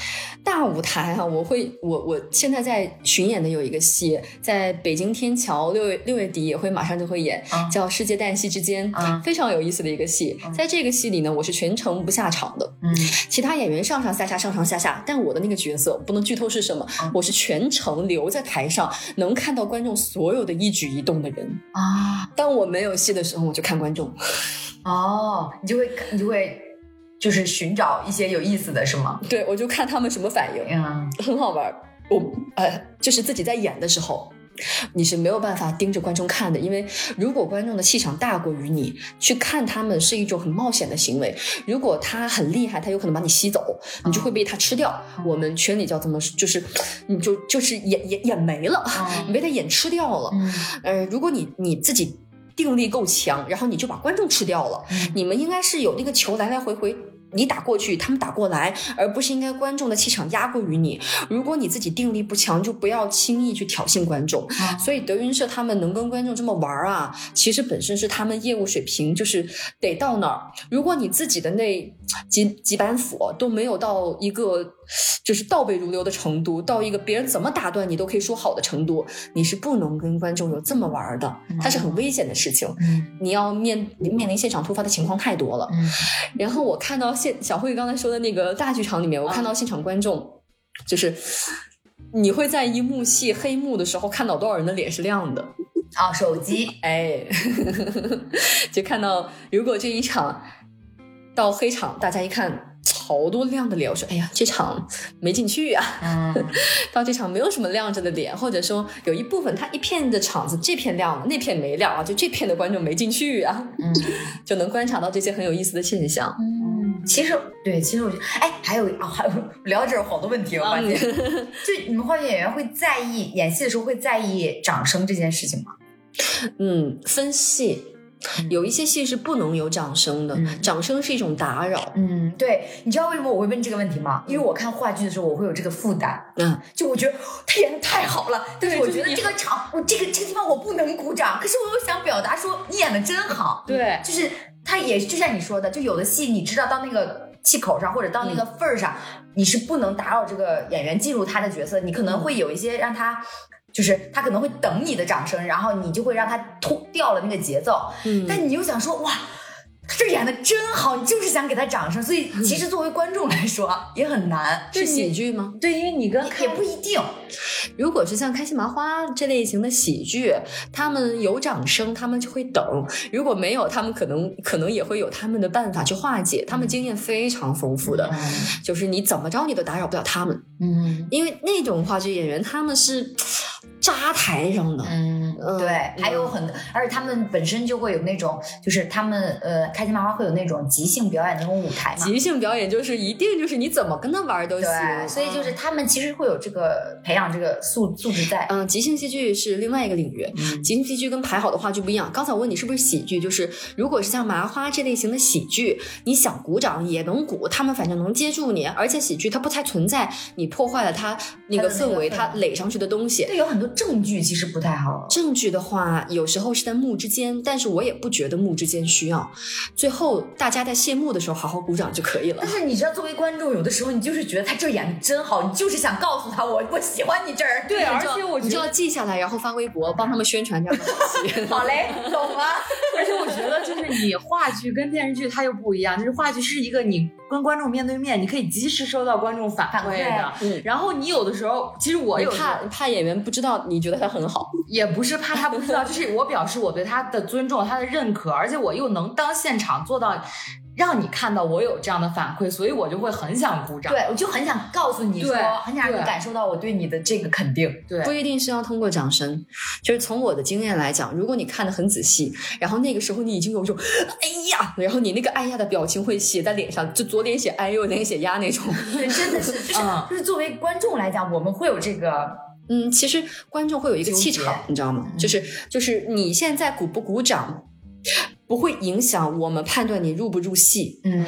大舞台啊，我会，我我现在在巡演的有一个戏，在北京天桥，六月六月底也会马上就会演，叫《世界旦夕之间》，非常有意思的一个戏。在这个戏里呢，我是全程不下场的，嗯，其他演员上上下下，上上下下，但我的那个角色不能剧透是什么，我是全程留在台上，能看到观众所有的一举一动的人啊。当我没有戏的时候，我就看观众。哦，你就会，你就会。就是寻找一些有意思的是吗？对，我就看他们什么反应，嗯，很好玩。我呃，就是自己在演的时候，你是没有办法盯着观众看的，因为如果观众的气场大过于你，去看他们是一种很冒险的行为。如果他很厉害，他有可能把你吸走，你就会被他吃掉。我们圈里叫怎么，就是你就就是演演演没了，你被他演吃掉了。呃，如果你你自己。定力够强，然后你就把观众吃掉了。你们应该是有那个球来来回回。你打过去，他们打过来，而不是应该观众的气场压过于你。如果你自己定力不强，就不要轻易去挑衅观众。所以德云社他们能跟观众这么玩啊，其实本身是他们业务水平就是得到那儿。如果你自己的那几几板斧都没有到一个就是倒背如流的程度，到一个别人怎么打断你都可以说好的程度，你是不能跟观众有这么玩的。它是很危险的事情。你要面面临现场突发的情况太多了。然后我看到。现小慧刚才说的那个大剧场里面，我看到现场观众，就是你会在一幕戏黑幕的时候看到多少人的脸是亮的啊？手机，哎，就看到如果这一场到黑场，大家一看。好多亮的脸，我说哎呀，这场没进去啊。嗯，到这场没有什么亮着的脸，或者说有一部分他一片的场子，这片亮了，那片没亮啊，就这片的观众没进去啊。嗯，就能观察到这些很有意思的现象。嗯，其实对，其实我觉得，哎，还有啊，还有聊这有好多问题，我发现，就你们话剧演员会在意演戏的时候会在意掌声这件事情吗？嗯，分戏。有一些戏是不能有掌声的，掌声是一种打扰。嗯，对，你知道为什么我会问这个问题吗？因为我看话剧的时候，我会有这个负担。嗯，就我觉得他演的太好了，但是我觉得这个场，我这个这个地方我不能鼓掌。可是我又想表达说你演的真好。对，就是他也就像你说的，就有的戏你知道到那个气口上或者到那个份儿上，你是不能打扰这个演员进入他的角色，你可能会有一些让他。就是他可能会等你的掌声，然后你就会让他脱掉了那个节奏。嗯，但你又想说哇，他这演的真好，你就是想给他掌声。所以其实作为观众来说也很难。是喜剧吗？对，因为你跟也不一定。如果是像开心麻花这类型的喜剧，他们有掌声，他们就会等；如果没有，他们可能可能也会有他们的办法去化解。他们经验非常丰富的，就是你怎么着你都打扰不了他们。嗯，因为那种话剧演员他们是。扎台上的，嗯，对，还有很，而且他们本身就会有那种，就是他们呃，开心麻花会有那种即兴表演那种舞台嘛。即兴表演就是一定就是你怎么跟他玩都行，所以就是他们其实会有这个培养这个素素质在。嗯，即兴戏剧是另外一个领域，即兴戏剧跟排好的话剧不一样。刚才我问你是不是喜剧，就是如果是像麻花这类型的喜剧，你想鼓掌也能鼓，他们反正能接住你，而且喜剧它不太存在你破坏了它那个氛围，它垒上去的东西。对，有很多。证据其实不太好。证证据的话，有时候是在幕之间，但是我也不觉得幕之间需要。最后大家在谢幕的时候好好鼓掌就可以了但。是你知道，作为观众，有的时候你就是觉得他这演的真好，你就是想告诉他我我喜欢你这儿。对，而且我你就要，记下来，然后发微博帮他们宣传这样的东西。好嘞，懂了。而且我觉得，就是你话剧跟电视剧它又不一样，就是话剧是一个你跟观众面对面，你可以及时收到观众反馈的。嗯然后你有的时候，其实我怕怕演员不知道你觉得他很好，也不是怕他不知道，就是我表示我对他的尊重、他的认可，而且我又能当现场做到让你看到我有这样的反馈，所以我就会很想鼓掌。对，我就很想告诉你说，很想让你感受到我对你的这个肯定。对不一定是要通过掌声。就是从我的经验来讲，如果你看得很仔细，然后那个时候你已经有一种哎呀，然后你那个哎呀的表情会写在脸上，就左脸写哎，右脸写呀那种。对，真的是，就是嗯就是作为观众来讲，我们会有这个嗯，其实观众会有一个气场，你知道吗？就是就是你现在鼓不鼓掌，不会影响我们判断你入不入戏。嗯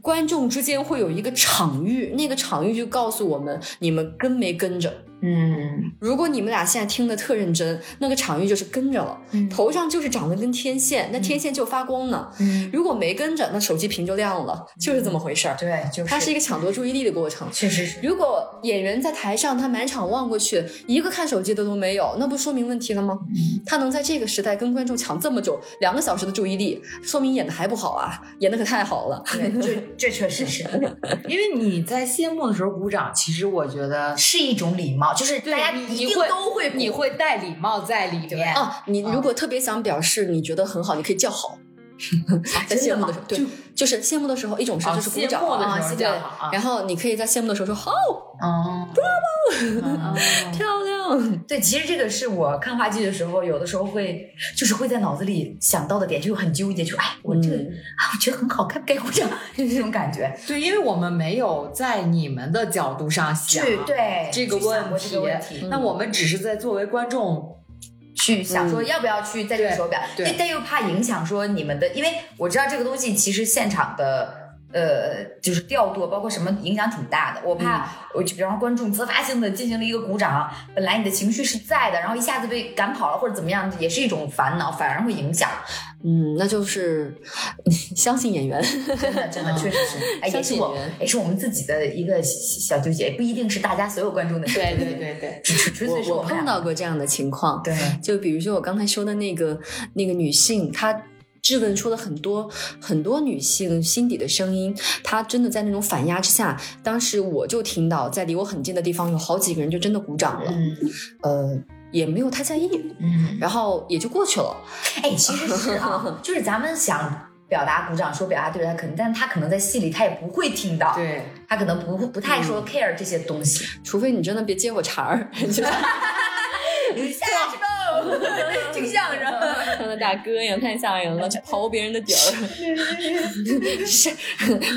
观众之间会有一个场域，那个场域就告诉我们你们跟没跟着。嗯如果你们俩现在听得特认真，那个场域就是跟着了，嗯头上就是长得跟天线，那天线就发光呢。嗯，如果没跟着，那手机屏就亮了，就是这么回事儿。对，就是它是一个抢夺注意力的过程。确实是。如果演员在台上，他满场望过去，一个看手机的都没有，那不说明问题了吗？他能在这个时代跟观众抢这么久，两个小时的注意力，说明演的还不好啊，演的可太好了。对，这 这确实是因为你在谢幕的时候鼓掌，其实我觉得是一种礼貌，就是大家一定都会你会带礼貌在里面。啊，你如果特别想表示你觉得很好，你可以叫好。在羡慕的时候，对，就是羡慕的时候，一种是哦就是鼓掌啊，对然后你可以在羡慕的时候说好哦。漂亮，对，其实这个是我看话剧的时候，有的时候会就是会在脑子里想到的点，就很纠结，就哎，我这啊，我觉得很好，该不该鼓掌？就是这种感觉。对，因为我们没有在你们的角度上想对这个问题，那我们只是在作为观众，去想说要不要去在这个时候表，但又怕影响说你们的，因为我知道这个东西其实现场的。呃，就是调度，包括什么影响挺大的。我怕，我就比方说观众自发性的进行了一个鼓掌，本来你的情绪是在的，然后一下子被赶跑了或者怎么样，也是一种烦恼，反而会影响。嗯，那就是 相信演员。真的，真的，确实是，哎，也是我相信演员，也是我们自己的一个小纠结，不一定是大家所有观众的。对对对对，纯纯粹是我我碰到过这样的情况，对，就比如说我刚才说的那个那个女性，她质问出了很多很多女性心底的声音，她真的在那种反压之下，当时我就听到在离我很近的地方有好几个人就真的鼓掌了，嗯呃，也没有太在意，嗯，然后也就过去了。哎，其实是啊，就是咱们想表达鼓掌，说表达对他肯定，但他可能在戏里他也不会听到，对，他可能不不太说 care 这些东西。除非你真的别接我茬儿，就下去喽，听相声。大哥一样，太吓人了，去刨别人的底儿，是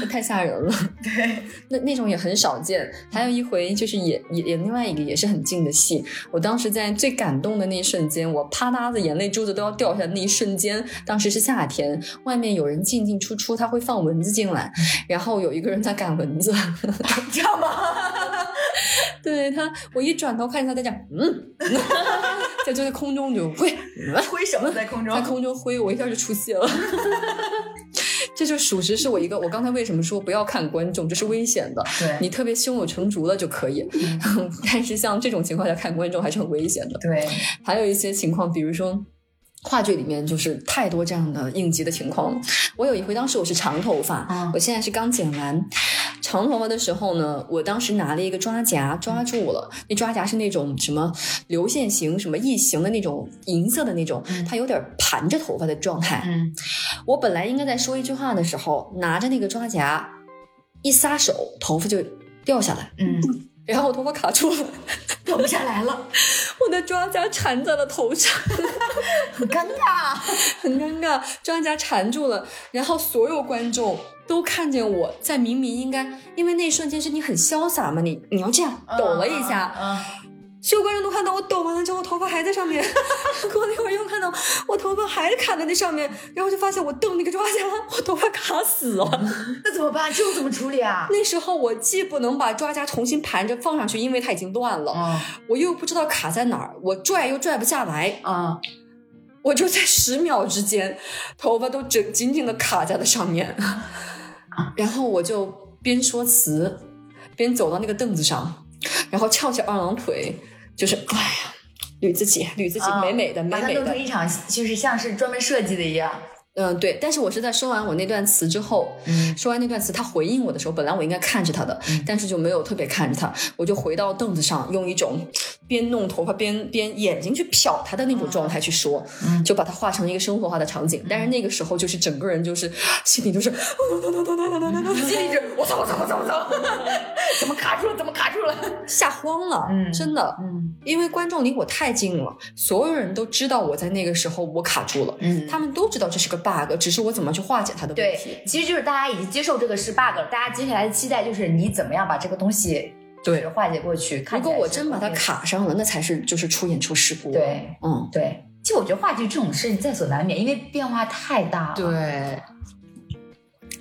太吓人了。对，那那种也很少见。还有一回就是演演演另外一个也是很近的戏，我当时在最感动的那一瞬间，我啪嗒的眼泪珠子都要掉下来那一瞬间，当时是夏天，外面有人进进出出，他会放蚊子进来，然后有一个人在赶蚊子，知道吗？对他，我一转头看见他在讲，嗯，在就在空中就挥，嗯挥手在空中在，空中挥，我一下就出戏了。这就属实是我一个，我刚才为什么说不要看观众，这是危险的。对你特别胸有成竹了就可以，但是像这种情况下看观众还是很危险的。对，还有一些情况，比如说。话剧里面就是太多这样的应急的情况了。我有一回，当时我是长头发，嗯我现在是刚剪完。长头发的时候呢，我当时拿了一个抓夹抓住了，那抓夹是那种什么流线型、什么异形的那种银色的那种，它有点盘着头发的状态。嗯，我本来应该在说一句话的时候，拿着那个抓夹一撒手，头发就掉下来，嗯，然后我头发卡住了，掉不下来了，我的抓夹缠在了头上，很尴尬。很尴尬，抓夹缠住了，然后所有观众。都看见我在明明应该，因为那一瞬间是你很潇洒嘛，你你要这样抖了一下，嗯，所有观众都看到我抖完了之后头发还在上面，过了一会儿又看到我头发还是卡在那上面，然后就发现我蹬那个抓夹，我头发卡死了。那怎么办？这种怎么处理啊？那时候我既不能把抓夹重新盘着放上去，因为它已经断了，嗯。我又不知道卡在哪儿，我拽又拽不下来，嗯，我就在十秒之间，头发都整紧紧的卡在了上面，然后我就边说词，边走到那个凳子上，然后翘起二郎腿，就是哎呀，捋自己，捋自己，美美的，美把它美的，弄成一场，就是像是专门设计的一样。嗯，对。但是我是在说完我那段词之后，嗯说完那段词，他回应我的时候，本来我应该看着他的，但是就没有特别看着他，我就回到凳子上，用一种边弄头发边边眼睛去瞟他的那种状态去说，嗯就把它画成一个生活化的场景。但是那个时候就是整个人就是心里就是，心里就我操我操我操我操，怎么卡住了？怎么卡住了？吓慌了，嗯真的。嗯因为观众离我太近了，所有人都知道我在那个时候我卡住了，嗯他们都知道这是个 bug，只是我怎么去化解它的问题。对，其实就是大家已经接受这个是 bug 了，大家接下来的期待就是你怎么样把这个东西就是化解过去。如果我真把它，卡上了，那才是就是出演出事故。，对嗯，对，其实我觉得话剧这种事在所难免，因为变化太大了。对，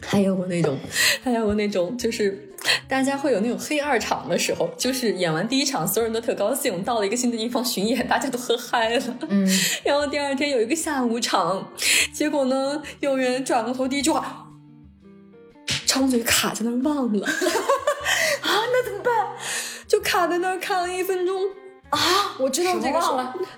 还有我那种，还有我那种，就是大家会有那种黑二场的时候，就是演完第一场，所有人都特高兴，到了一个新的地方巡演，大家都喝嗨了。嗯，然后第二天有一个下午场，结果呢，有人转过头第一句话，张嘴卡在那儿忘了，啊，那怎么办？就卡在那儿卡了一分钟啊！我知道这个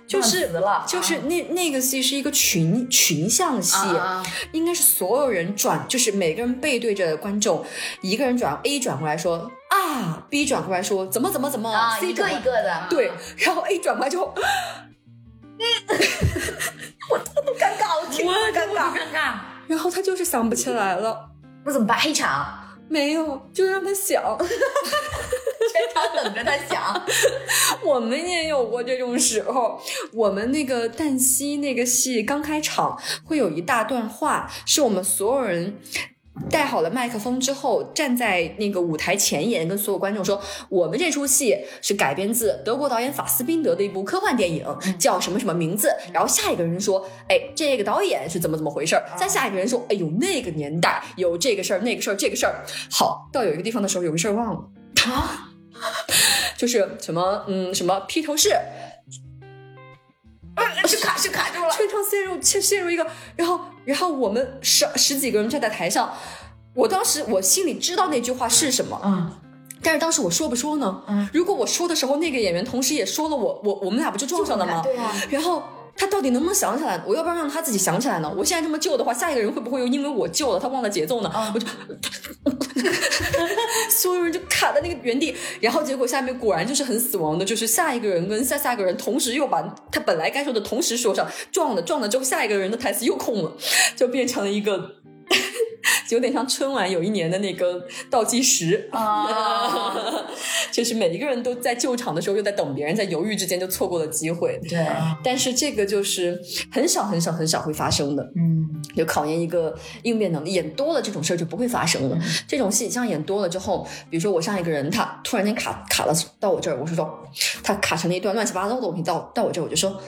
就是就是那那个戏是一个群群像戏，啊应该是所有人转，就是每个人背对着观众，一个人转 A 转过来说啊，B 转过来说怎么怎么怎么、啊，c 一个一个的，对，然后 A 转过来之后，我特别尴尬，我听我都尴尬，尴尬。然后他就是想不起来了，那怎么办？黑场，没有，就让他想。全场等着他想。我们也有过这种时候。我们那个旦夕那个戏刚开场，会有一大段话，是我们所有人。带好了麦克风之后，站在那个舞台前沿，跟所有观众说：“我们这出戏是改编自德国导演法斯宾德的一部科幻电影，叫什么什么名字。”然后下一个人说：“哎，这个导演是怎么怎么回事儿？”再下一个人说：“哎呦，那个年代有这个事儿，那个事儿，这个事儿。”好，到有一个地方的时候，有个事儿忘了。就是什么嗯什么披头士，是卡是卡住了，全场陷入陷陷入一个，然后然后我们十十几个人站在台上，我当时我心里知道那句话是什么，嗯，但是当时我说不说呢？嗯如果我说的时候，那个演员同时也说了我，我我们俩不就撞上了吗？对啊，然后他到底能不能想起来？我要不要让他自己想起来呢？我现在这么救的话，下一个人会不会又因为我救了他忘了节奏呢？啊我就 所有人就卡在那个原地，然后结果下面果然就是很死亡的，就是下一个人跟下下个人同时又把他本来该说的同时说上，撞了撞了之后，下一个人的台词又空了，就变成了一个。有点像春晚有一年的那个倒计时啊，就是每一个人都在救场的时候又在等别人，在犹豫之间就错过了机会。对，但是这个就是很少很少很少会发生的，嗯就考验一个应变能力。演多了这种事儿就不会发生了。这种戏像演多了之后，比如说我上一个人他突然间卡卡了到我这儿，我是说他卡成了一段乱七八糟的东西到到我这儿，我就说，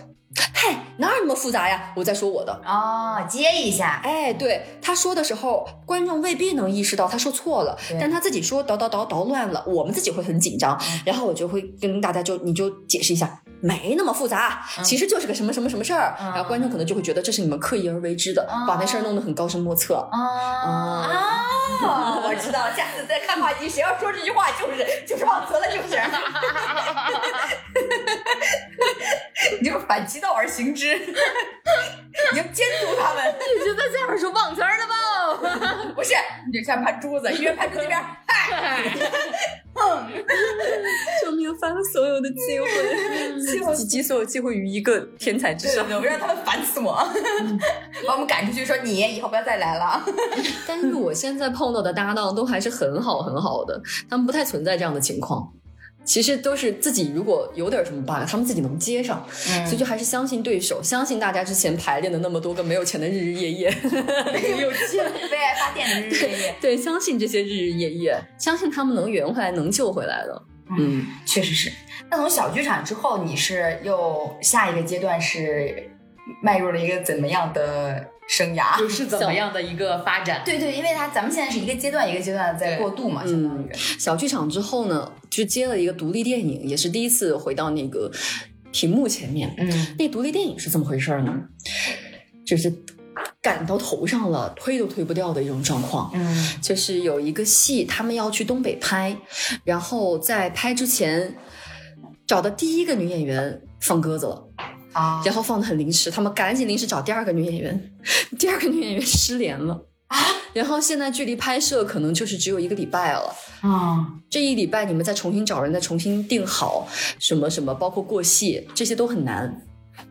嗨，哪有那么复杂呀？我在说我的。哦，接一下，哎，对他说的时候，观众未必能意识到他说错了，但他自己说捣捣捣捣乱了，我们自己会很紧张，然后我就会跟大家就你就解释一下，没那么复杂，其实就是个什么什么什么事儿，嗯然后观众可能就会觉得这是你们刻意而为之的，把那事儿弄得很高深莫测。啊啊！我知道，下次再看话剧，谁要说这句话，就是就是忘词了，就是。你就是反其道而行之，你要监督他们。你就在下面说忘词儿了吧？不是，你就像盘珠子，一边盘珠这边，嗨，救命！发了所有的机会，集集所有机会于一个天才之上。我让他们烦死我，把我们赶出去，说你以后不要再来了。但是我现在碰到的搭档都还是很好很好的，他们不太存在这样的情况。其实都是自己如果有点什么 bug，他们自己能接上，所以就还是相信对手，相信大家之前排练的那么多个没有钱的日日夜夜，有钱为爱发电的日日夜夜。对，相信这些日日夜夜，相信他们能圆回来，能救回来的。嗯，确实是。那从小剧场之后，你是又下一个阶段是迈入了一个怎么样的生涯？就是怎么样的一个发展？对对，因为它咱们现在是一个阶段一个阶段的在过渡嘛，相当于。小剧场之后呢，就接了一个独立电影，也是第一次回到那个屏幕前面。嗯那独立电影是怎么回事呢？就是赶到头上了，推都推不掉的一种状况。嗯就是有一个戏，他们要去东北拍，然后在拍之前找的第一个女演员放鸽子了，啊，然后放的很临时，他们赶紧临时找第二个女演员，第二个女演员失联了啊，然后现在距离拍摄可能就是只有一个礼拜了。啊这一礼拜你们再重新找人，再重新定好什么什么，包括过戏，这些都很难。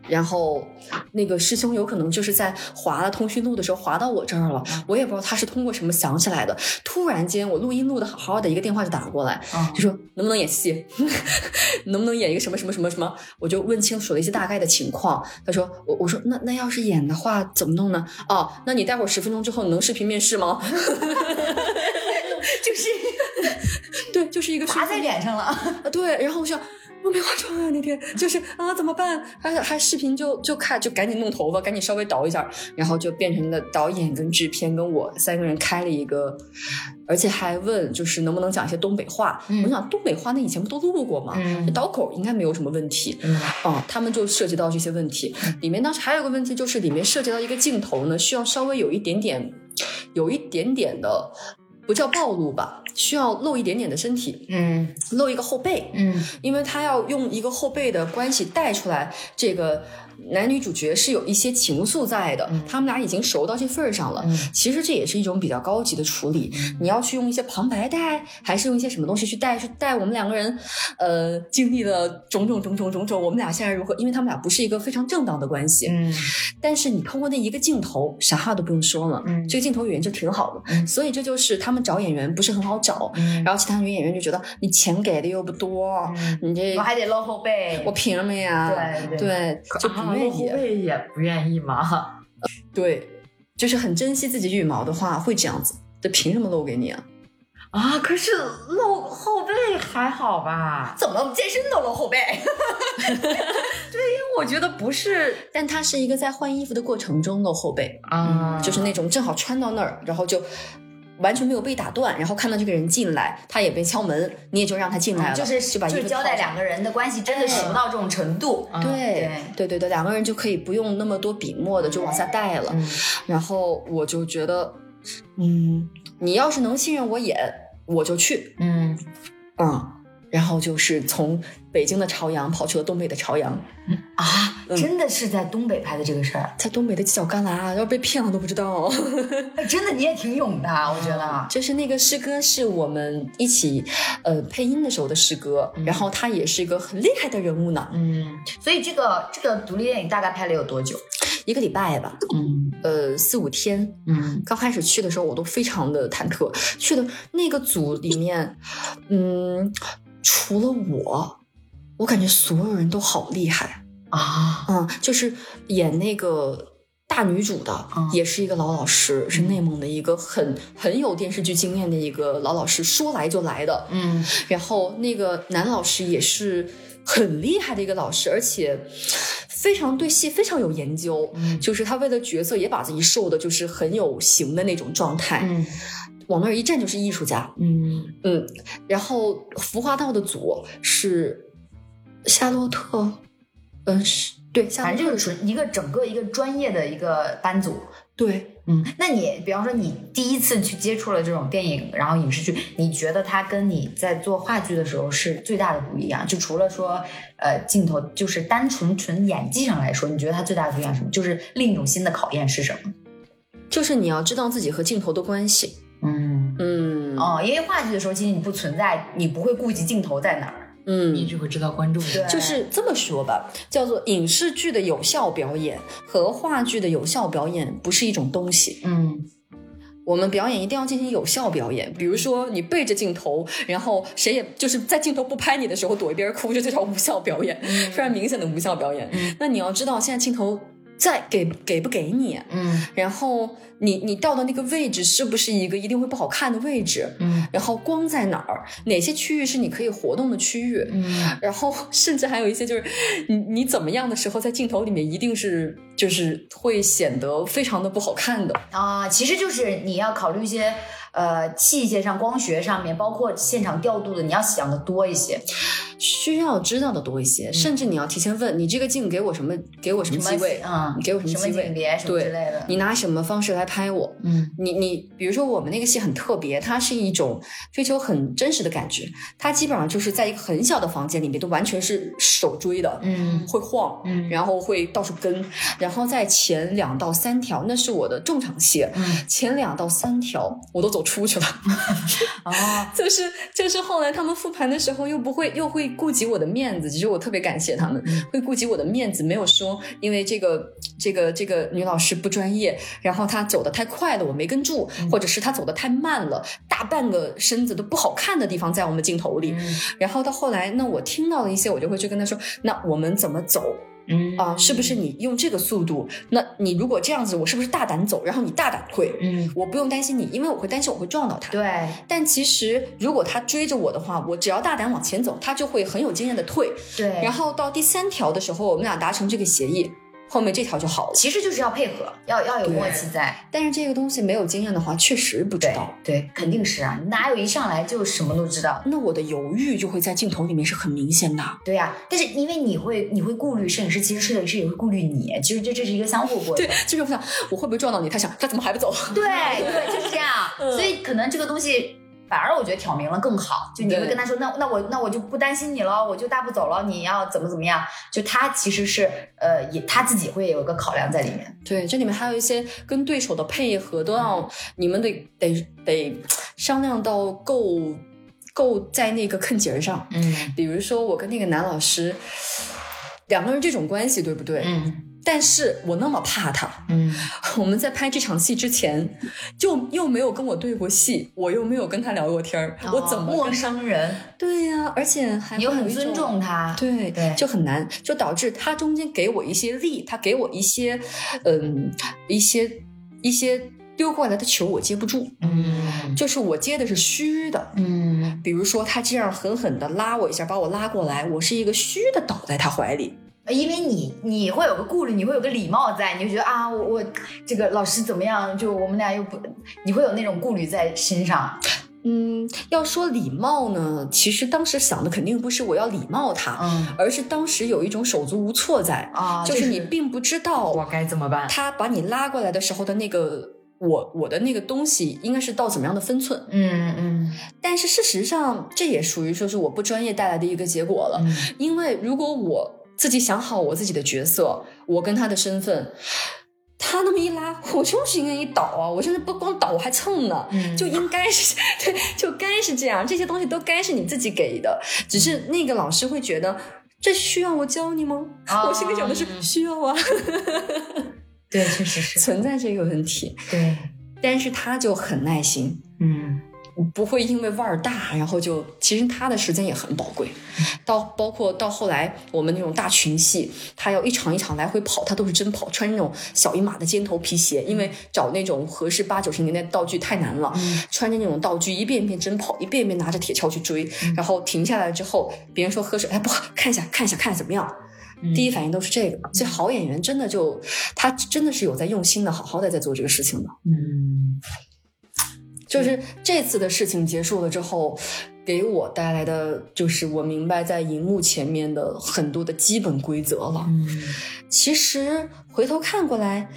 然后那个师兄有可能就是在划了通讯录的时候划到我这儿了，我也不知道他是通过什么想起来的。突然间，我录音录的好好的，一个电话就打过来，啊就说能不能演戏，能不能演一个什么什么什么什么，我就问清楚了一些大概的情况。他说我我说那那要是演的话怎么弄呢？哦，那你待会儿十分钟之后你能视频面试吗？就是 对，就是一个砸在脸上了。啊，对，然后我想我没化妆啊，那天就是啊，怎么办？还还视频就就看就赶紧弄头发，赶紧稍微倒一下，然后就变成了导演跟制片跟我三个人开了一个，而且还问就是能不能讲一些东北话。嗯我想东北话那以前不都录过吗？嗯这刀口应该没有什么问题。嗯哦，他们就涉及到这些问题。里面当时还有个问题，就是里面涉及到一个镜头呢，需要稍微有一点点，有一点点的，不叫暴露吧，需要露一点点的身体，嗯露一个后背。嗯因为他要用一个后背的关系带出来，这个男女主角是有一些情愫在的，他们俩已经熟到这份儿上了。嗯其实这也是一种比较高级的处理。你要去用一些旁白带，还是用一些什么东西去带去带我们两个人，呃，经历了种种种种种种，我们俩现在如何？因为他们俩不是一个非常正当的关系，嗯但是你通过那一个镜头，啥话都不用说了，嗯这个镜头语言就挺好的。嗯所以这就是他们找演员不是很好找，嗯然后其他女演员就觉得你钱给的又不多，嗯你这我还得露后背。我凭什么呀？对对对，就不愿意。后背也不愿意吗？对，就是很珍惜自己羽毛的话，会这样子。这凭什么露给你啊？啊，可是露后背还好吧？怎么健身都露后背？对，因为我觉得不是但它是一个在换衣服的过程中露后背，啊，就是那种正好穿到那儿，然后就完全没有被打断，然后看到这个人进来，他也没敲门，你也就让他进来了，就是就把就是交代两个人的关系真的熟到这种程度。嗯对对对对，两个人就可以不用那么多笔墨的就往下带了。嗯然后我就觉得，嗯，你要是能信任我演，我就去，嗯嗯。然后就是从北京的朝阳跑去了东北的朝阳，啊，嗯真的是在东北拍的这个事儿，在东北的犄角旮旯，要被骗了都不知道。哎真的你也挺勇的，我觉得。就是那个师哥是我们一起呃配音的时候的师哥，然后他也是一个很厉害的人物呢，嗯所以这个这个独立电影大概拍了有多久？一个礼拜吧，嗯呃四五天，嗯刚开始去的时候，我都非常的忐忑。去的那个组里面，嗯，除了我，我感觉所有人都好厉害。啊嗯，就是演那个大女主的，嗯也是一个老老师，是内蒙的一个很很有电视剧经验的一个老老师，说来就来的。嗯然后那个男老师也是很厉害的一个老师，而且非常对戏非常有研究，嗯就是他为了角色也把自己瘦的，就是很有型的那种状态，嗯往那儿一站就是艺术家。嗯嗯，然后服化道的组是夏洛特，嗯，是对，夏洛特反正就是纯一个整个一个专业的一个班组。对。嗯，那你比方说你第一次去接触了这种电影，然后影视剧，你觉得它跟你在做话剧的时候是最大的不一样？就除了说呃镜头，就是单纯纯演技上来说，你觉得它最大的不一样是什么？就是另一种新的考验是什么？就是你要知道自己和镜头的关系。嗯，嗯。哦，因为话剧的时候，其实你不存在，你不会顾及镜头在哪儿。嗯。你，就会知道观众对。就是这么说吧，叫做影视剧的有效表演和话剧的有效表演不是一种东西。嗯。我们表演一定要进行有效表演，比如说你背着镜头，然后谁也就是在镜头不拍你的时候躲一边哭，这就叫无效表演，非常明显的无效表演。那你要知道，现在镜头在给给不给你，嗯。然后你你到的那个位置是不是一个一定会不好看的位置，嗯。然后光在哪儿，哪些区域是你可以活动的区域，嗯。然后甚至还有一些就是你你怎么样的时候，在镜头里面一定是就是会显得非常的不好看的。啊，其实就是你要考虑一些呃器械上、光学上面，包括现场调度的，你要想的多一些。需要知道的多一些，甚至你要提前问你这个镜给我什么，给我什么机位，嗯你给我什么机位对之类的你拿什么方式来拍我？嗯你你比如说我们那个戏很特别，它是一种追求很真实的感觉，它基本上就是在一个很小的房间里面，都完全是手追的，嗯会晃，嗯然后会到处跟，然后在前两到三条，那是我的重场戏，嗯前两到三条我都走出去了，哦 就是就是后来他们复盘的时候又不会又会顾及我的面子，其实我特别感谢他们，会顾及我的面子，没有说因为这个这个这个女老师不专业，然后她走的太快了，我没跟住，或者是她走的太慢了，大半个身子都不好看的地方在我们镜头里。然后到后来，那我听到了一些，我就会去跟他说，那我们怎么走？嗯啊、是不是你用这个速度？那你如果这样子，我是不是大胆走，然后你大胆退？嗯，我不用担心你，因为我会担心我会撞到他。对但其实如果他追着我的话，我只要大胆往前走，他就会很有经验的退。对，然后到第三条的时候，我们俩达成这个协议，后面这条就好了。其实就是要配合，要要有默契在。但是这个东西没有经验的话，确实不知道。对，肯定是啊，哪有一上来就什么都知道？那我的犹豫就会在镜头里面是很明显的。对呀、但是因为你会你会顾虑摄影师，其实摄影师也会顾虑你，其实这这是一个相互过程对。，就是我想我会不会撞到你？他想他怎么还不走？对对，就是这样。所以可能这个东西。反而我觉得挑明了更好，就你会跟他说，那那我那我就不担心你了，我就大步走了，你要怎么怎么样？就他其实是呃，也他自己会有一个考量在里面。对，这里面还有一些跟对手的配合，都要你们得得得商量到够够在那个坑节儿上。嗯比如说我跟那个男老师，两个人这种关系，对不对？嗯但是我那么怕他，嗯。我们在拍这场戏之前，就又没有跟我对过戏，我又没有跟他聊过天儿，我怎么陌？生人，对呀、而且还你又很尊重他，对对。就很难，就导致他中间给我一些力，他给我一些，嗯，一些一些丢过来的球我接不住，嗯。就是我接的是虚的。嗯。比如说他这样狠狠的拉我一下，把我拉过来，我是一个虚的倒在他怀里。因为你你会有个顾虑，你会有个礼貌在，你就觉得啊，我我这个老师怎么样？就我们俩又不，你会有那种顾虑在身上。嗯，要说礼貌呢，其实当时想的肯定不是我要礼貌他，嗯而是当时有一种手足无措在，啊，就是你并不知道我该怎么办？他把你拉过来的时候的那个我我的那个东西应该是到怎么样的分寸。嗯嗯但是事实上，这也属于说是我不专业带来的一个结果了。嗯因为如果我自己想好我自己的角色，我跟他的身份，他那么一拉，我就是应该一倒啊！我甚至不光倒，我还蹭呢。嗯就应该是 对，就该是这样，这些东西都该是你自己给的。只是那个老师会觉得，这需要我教你吗？哦我心里想的是需要啊，对，确实是，存在这个问题。对，但是他就很耐心，嗯不会因为腕儿大，然后就其实他的时间也很宝贵。到包括到后来我们那种大群戏，他要一场一场来回跑，他都是真跑，穿那种小一码的尖头皮鞋，因为找那种合适八九十年代道具太难了。穿着那种道具一遍一遍真跑，一遍一遍拿着铁锹去追，然后停下来之后，别人说喝水，哎不喝，看一下看一下看怎么样。第一反应都是这个，所以好演员真的就他真的是有在用心的，好好的在做这个事情的。嗯就是这次的事情结束了之后，给我带来的就是我明白在荧幕前面的很多的基本规则了。嗯其实回头看过来，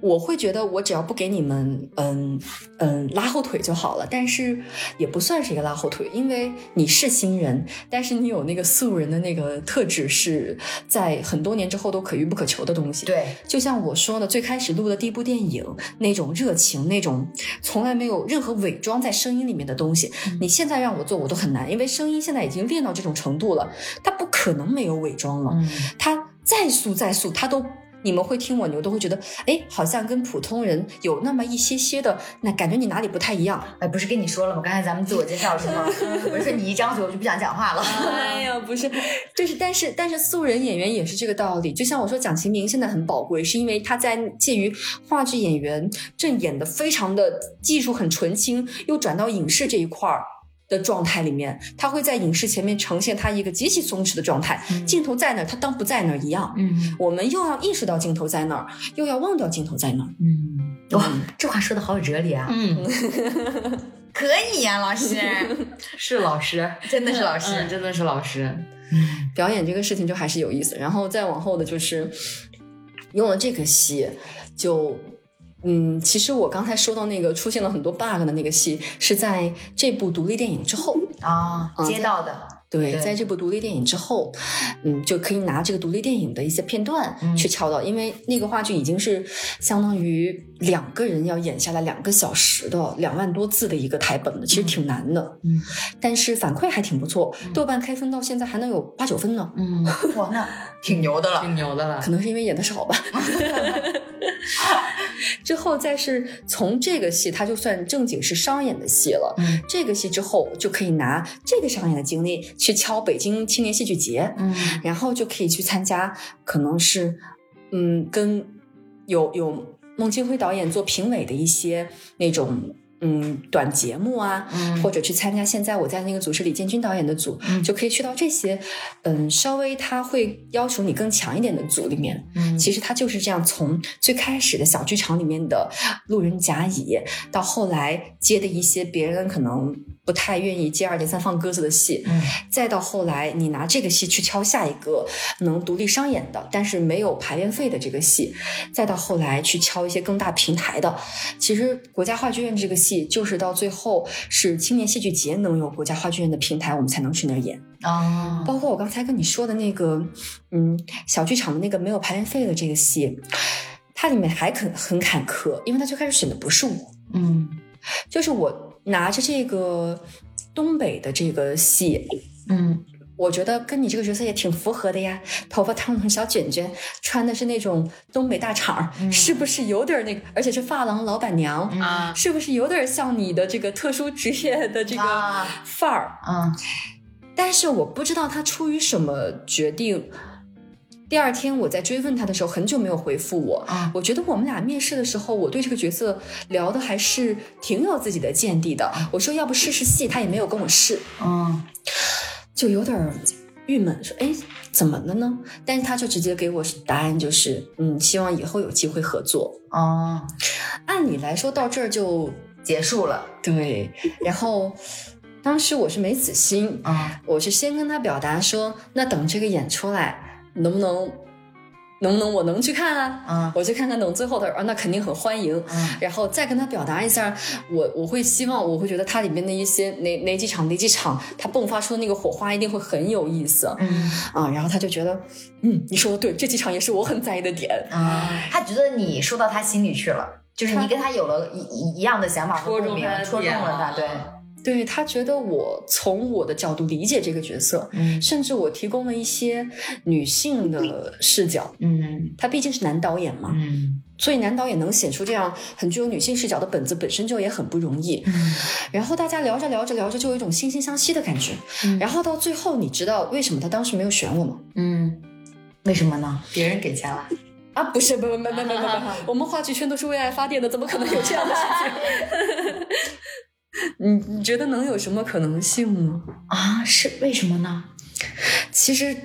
我会觉得我只要不给你们嗯嗯拉后腿就好了，但是也不算是一个拉后腿，因为你是新人，但是你有那个素人的那个特质，是在很多年之后都可遇不可求的东西。对，就像我说的，最开始录的第一部电影那种热情，那种从来没有任何伪装在声音里面的东西，你现在让我做我都很难，因为声音现在已经练到这种程度了，它不可能没有伪装了，嗯。它再素再素，它都你们会听我，你们都会觉得，哎，好像跟普通人有那么一些些的，那感觉你哪里不太一样。哎，不是跟你说了吗？刚才咱们自我介绍的时候，我说你一张嘴我就不想讲话了。哎呀，不是，就是，但是，但是素人演员也是这个道理。就像我说，蒋勤明现在很宝贵，是因为他在介于话剧演员正演的非常的技术很纯青，又转到影视这一块儿。的状态里面，他会在影视前面呈现他一个极其松弛的状态，镜头在那儿，他当不在那儿一样。嗯我们又要意识到镜头在那儿，又要忘掉镜头在那儿。嗯，哇，这话说的好有哲理啊！嗯，可以呀、老师，是老师，真的是老师。嗯真的是老师。表演这个事情就还是有意思。然后再往后的就是用了这个戏，就嗯，其实我刚才说到那个出现了很多 bug 的那个戏，是在这部独立电影之后。啊、嗯接到的，对，对在这部独立电影之后，嗯，就可以拿这个独立电影的一些片段嗯去敲到，因为那个话剧已经是相当于两个人要演下来两个小时的两万多字的一个台本了，其实挺难的。嗯，但是反馈还挺不错，豆瓣开分到现在还能有八九分呢，嗯，哇，那挺牛的了。挺牛的了可。能是因为演的少吧。之后再是从这个戏，他就算正经是商演的戏了。嗯这个戏之后就可以拿这个商演的经历去敲北京青年戏剧节，嗯然后就可以去参加，可能是嗯，跟有有孟京辉导演做评委的一些那种嗯短节目啊，嗯或者去参加现在我在那个组是李建军导演的组，嗯就可以去到这些嗯稍微他会要求你更强一点的组里面。嗯其实他就是这样，从最开始的小剧场里面的路人甲乙，到后来接的一些别人可能不太愿意接二连三放鸽子的戏，嗯再到后来你拿这个戏去敲下一个能独立商演的，但是没有排练费的这个戏，再到后来去敲一些更大平台的。其实国家话剧院这个戏，就是到最后是青年戏剧节能有国家话剧院的平台，我们才能去那儿演。啊，包括我刚才跟你说的那个，嗯，小剧场的那个没有排练费的这个戏，它里面还很很坎坷，因为它最开始选的不是我，嗯就是我拿着这个东北的这个戏，嗯我觉得跟你这个角色也挺符合的呀，头发烫成小卷卷，穿的是那种东北大厂，嗯是不是有点那个？而且是发廊老板娘，啊，是不是有点像你的这个特殊职业的这个啊范儿？嗯但是我不知道他出于什么决定。第二天我在追问他的时候，很久没有回复我。啊我觉得我们俩面试的时候，我对这个角色聊的还是挺有自己的见地的。我说要不试试戏，他也没有跟我试，嗯就有点儿郁闷，说哎怎么了呢？但是他就直接给我答案，就是嗯，希望以后有机会合作。哦，按理来说到这儿就结束了。对，然后当时我是没死心，嗯我是先跟他表达说，那等这个演出来，能不能，能不能我能去看啊？嗯我去看看，等最后的啊，那肯定很欢迎。嗯然后再跟他表达一下，我我会希望，我会觉得它里面的一些哪哪几场哪几场，它迸发出的那个火花一定会很有意思嗯啊。然后他就觉得，嗯，你说的对，这几场也是我很在意的点。啊，他觉得你说到他心里去了，就是你跟他有了一一一样的想法和共鸣戳中他，戳中了他，对，对他觉得我从我的角度理解这个角色，嗯甚至我提供了一些女性的视角。嗯他毕竟是男导演嘛，嗯所以男导演能写出这样很具有女性视角的本子，本身就也很不容易。嗯然后大家聊着聊着聊着，就有一种惺惺相惜的感觉。嗯然后到最后，你知道为什么他当时没有选我吗？嗯，为什么呢？别人给钱了。啊，不是，不不不不不不不，我们话剧圈都是为爱发电的，怎么可能有这样的事情？你你觉得能有什么可能性吗？啊，是为什么呢？其实，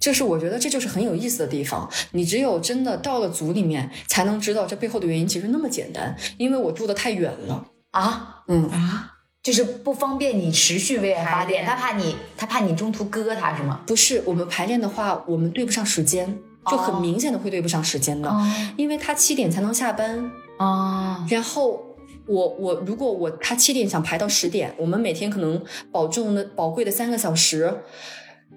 就是我觉得这就是很有意思的地方。你只有真的到了组里面，才能知道这背后的原因其实那么简单。因为我住的太远了，啊嗯，啊，就是不方便你持续为爱发电，他怕你，他怕你中途割他是吗？不是我们排练的话，我们对不上时间，就很明显的会对不上时间的，哦因为他七点才能下班，哦然后。我我如果我他七点想排到十点，我们每天可能保重的宝贵的三个小时，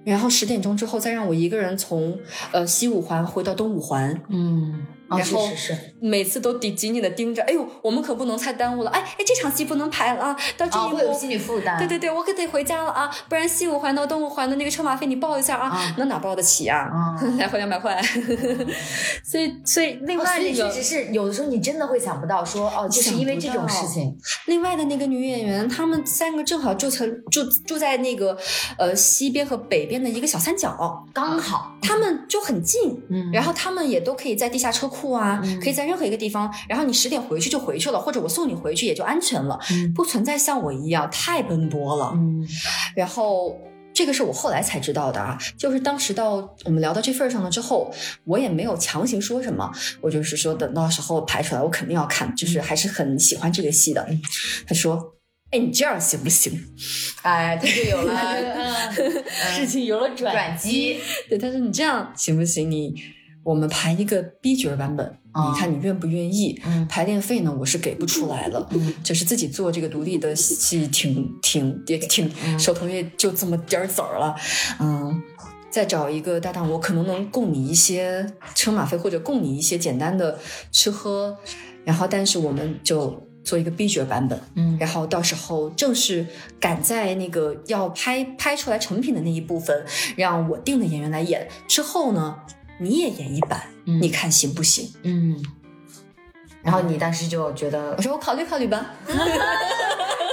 然后十点钟之后再让我一个人从呃西五环回到东五环，嗯。哦然后是是是每次都得紧紧的盯着，哎呦，我们可不能太耽误了，哎哎，这场戏不能排了啊，到这啊，一幕。会有心理负担。对对对，我可得回家了啊，不然西五环到东五环的那个车马费你报一下啊，啊那哪报得起啊？啊 来回两百块，所以所以另哦外确实是有的时候你真的会想不到说哦，就是因为这种事情，另外的那个女演员，她们三个正好住成住住在那个呃西边和北边的一个小三角，刚好她们就很近，嗯然后她们也都可以在地下车库啊，嗯可以在任何一个地方，然后你十点回去就回去了，或者我送你回去也就安全了，嗯不存在像我一样太奔波了。嗯然后这个是我后来才知道的啊，就是当时到我们聊到这份上了之后，我也没有强行说什么，我就是说等到时候排出来，我肯定要看，就是还是很喜欢这个戏的。他说：“哎，你这样行不行哎，他就有了 事情有了转转机，？”对，他说：“你这样行不行？你我们排一个 B 角版本，哦你看你愿不愿意？嗯排练费呢，我是给不出来了，就是自己做这个独立的戏，挺挺也挺手头也就这么点儿子儿了，嗯。再找一个搭档，我可能能供你一些车马费，或者供你一些简单的吃喝，然后但是我们就做一个 B 角版本，嗯然后到时候正是赶在那个要拍拍出来成品的那一部分，让我定的演员来演，之后呢，你也演一版，嗯你看行不行？嗯，然后你当时就觉得我，说我考虑考虑吧。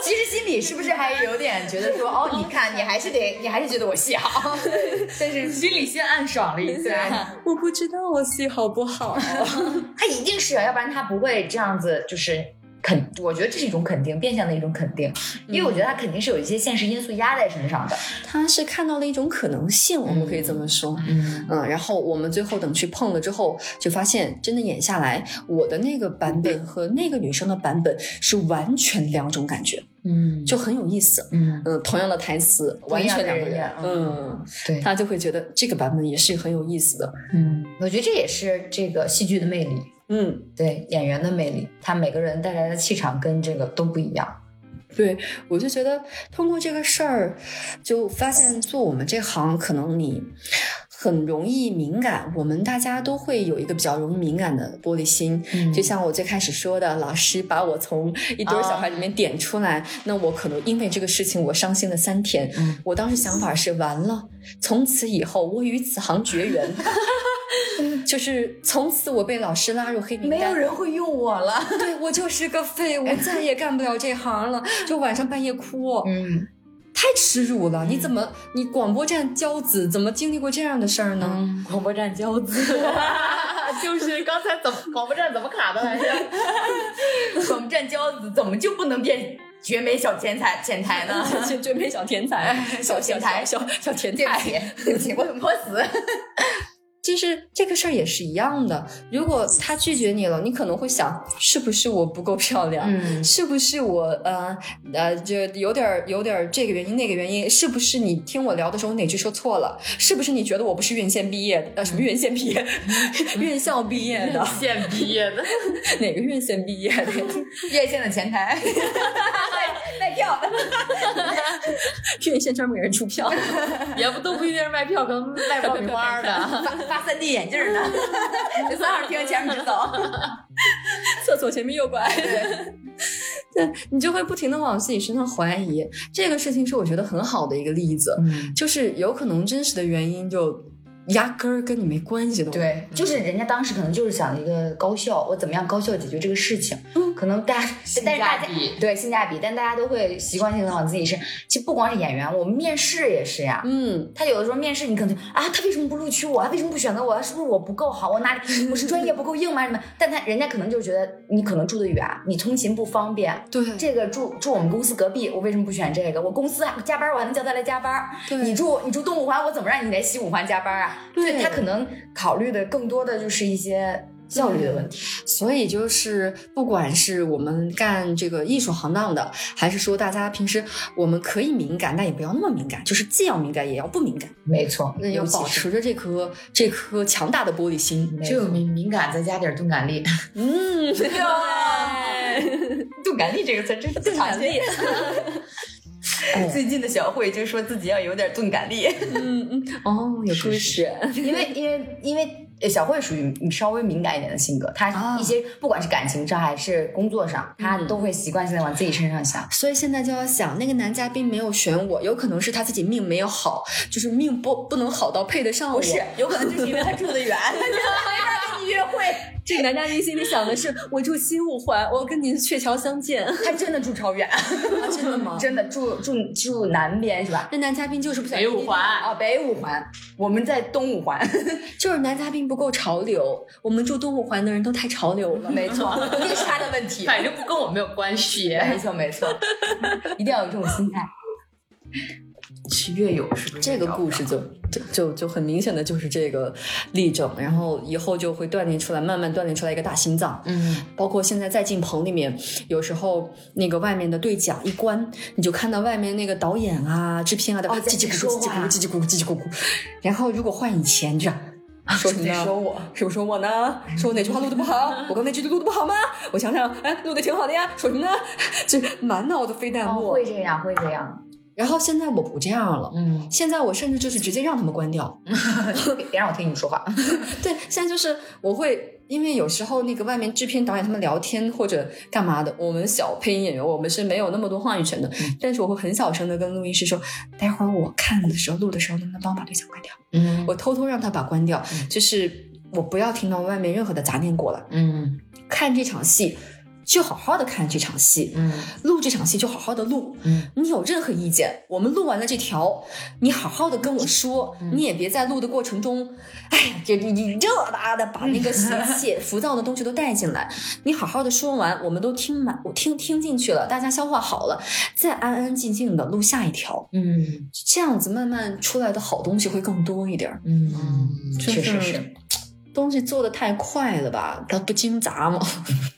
其实心里是不是还有点觉得说，哦，你看你还是得，你还是觉得我戏好，但是心里先暗爽了一下。我不知道我戏好不好，他一定是啊，要不然他不会这样子，就是肯，我觉得这是一种肯定，变相的一种肯定，因为我觉得他肯定是有一些现实因素压在身上的。他是看到了一种可能性，我们可以这么说。嗯嗯，然后我们最后等去碰了之后，就发现真的演下来，我的那个版本和那个女生的版本是完全两种感觉，嗯就很有意思。嗯嗯，同样的台词，完全两个人嗯，对，他就会觉得这个版本也是很有意思的。嗯我觉得这也是这个戏剧的魅力，嗯，对演员的魅力，他每个人带来的气场跟这个都不一样。对，我就觉得通过这个事儿，就发现做我们这行，可能你很容易敏感。我们大家都会有一个比较容易敏感的玻璃心，嗯就像我最开始说的，老师把我从一堆小孩里面点出来，那我可能因为这个事情我伤心了三天。嗯我当时想法是，完了，从此以后我与此行绝缘。就是从此我被老师拉入黑名单，没有人会用我了。对我就是个废物，我 再也干不了这行了。就晚上半夜哭，嗯，太耻辱了！你怎么，你广播站骄子怎么经历过这样的事儿呢？嗯，广播站骄子，就是刚才怎么广播站怎么卡的来着？广播站骄子怎么就不能变绝美小天才 天才呢？绝绝美小天才，小天才小小小天对不才，起，对不起，我很泼死。就是这个事儿也是一样的。如果他拒绝你了，你可能会想，是不是我不够漂亮？嗯是不是我呃呃，就有点儿有点儿这个原因那个原因？是不是你听我聊的时候哪句说错了？是不是你觉得我不是院线毕业的？呃，什么院线毕业？院校毕业的？院线毕业的，哪个院线毕业的？院线的前台 卖卖票的，院线专门给人出票。也不都不一定是卖票，可能卖爆米花的。发发三 D 眼镜呢。这三号厅前面直走。厕所前面右拐。对，你就会不停的往自己身上怀疑。这个事情是我觉得很好的一个例子，嗯就是有可能真实的原因就压根儿跟你没关系的。，对，就是人家当时可能就是想一个高效，我怎么样高效解决这个事情。嗯可能大家，但是大家价比对性价比，但大家都会习惯性的往自己身。其实不光是演员，我们面试也是呀。嗯，他有的时候面试，你可能啊，他为什么不录取我？他为什么不选择我？是不是我不够好？我哪里我是专业不够硬吗？什么？但他人家可能就觉得你可能住得远，你通勤不方便。对，这个住住我们公司隔壁，我为什么不选这个？我公司啊加班，我还能叫他来加班。对你住你住东五环，我怎么让你来西五环加班啊？对所以他可能考虑的更多的就是一些效率的问题。所以就是不管是我们干这个艺术行当的，还是说大家平时我们可以敏感，但也不要那么敏感，就是既要敏感也要不敏感，没错，那要保持着这颗这颗强大的玻璃心。没只有敏敏感，再加点钝感力。嗯，对。钝感力这个词真是不常见。最近的小慧就说自己要有点钝感力，嗯嗯，哦，有故事。因为因为因为呃小慧属于你稍微敏感一点的性格，她啊一些不管是感情上还是工作上，她都会习惯性的往自己身上想。所以现在就要想，那个男嘉宾没有选我，有可能是他自己命没有好，就是命不不能好到配得上我。不是，有可能就是因为他住得远，她觉得没法跟你约会。这个男嘉宾心里想的是，我住西五环，我跟您鹊桥相见。他真的住超远，啊真的吗？真的住住住南边是吧？那男嘉宾就是不想北五环啊，北五环，我们在东五环。就是男嘉宾不够潮流，我们住东五环的人都太潮流了。没错，一定是他的问题。反正不跟我没有关系。没错没错，一定要有这种心态。去月有是不是这个故事就就就就很明显的就是这个例证，然后以后就会锻炼出来，慢慢锻炼出来一个大心脏。嗯，包括现在在进棚里面，有时候那个外面的对讲一关，你就看到外面那个导演啊、制片啊的叽叽咕咕、叽叽咕咕、叽叽咕咕、叽叽咕咕。然后如果换以前，就这样。说什么呢？说我，是不是说我呢？说我哪句话录的不好？我刚那句录的不好吗？我想想，哎，录的挺好的呀。说什么呢？就满脑子飞弹哦，幕。会这样会这样。然后现在我不这样了，嗯，现在我甚至就是直接让他们关掉。别 别让我听你说话。对，现在就是我会，因为有时候那个外面制片导演他们聊天或者干嘛的，我们小配音演员我们是没有那么多话语权的，但是我会很小声的跟录音师说，待会儿我看的时候录的时候，能不能帮我把对象关掉？嗯我偷偷让他把关掉，就是我不要听到外面任何的杂念过来。嗯看这场戏。就好好的看这场戏，嗯录这场戏就好好的录。嗯，你有任何意见，我们录完了这条，你好好的跟我说，嗯你也别在录的过程中，哎呀，这你这哒的把那个邪气、浮躁的东西都带进来。你好好的说完，我们都听满，我听听进去了，大家消化好了，再安安静静的录下一条，嗯这样子慢慢出来的好东西会更多一点儿。嗯，确实是。东西做的太快了吧，它不经杂吗？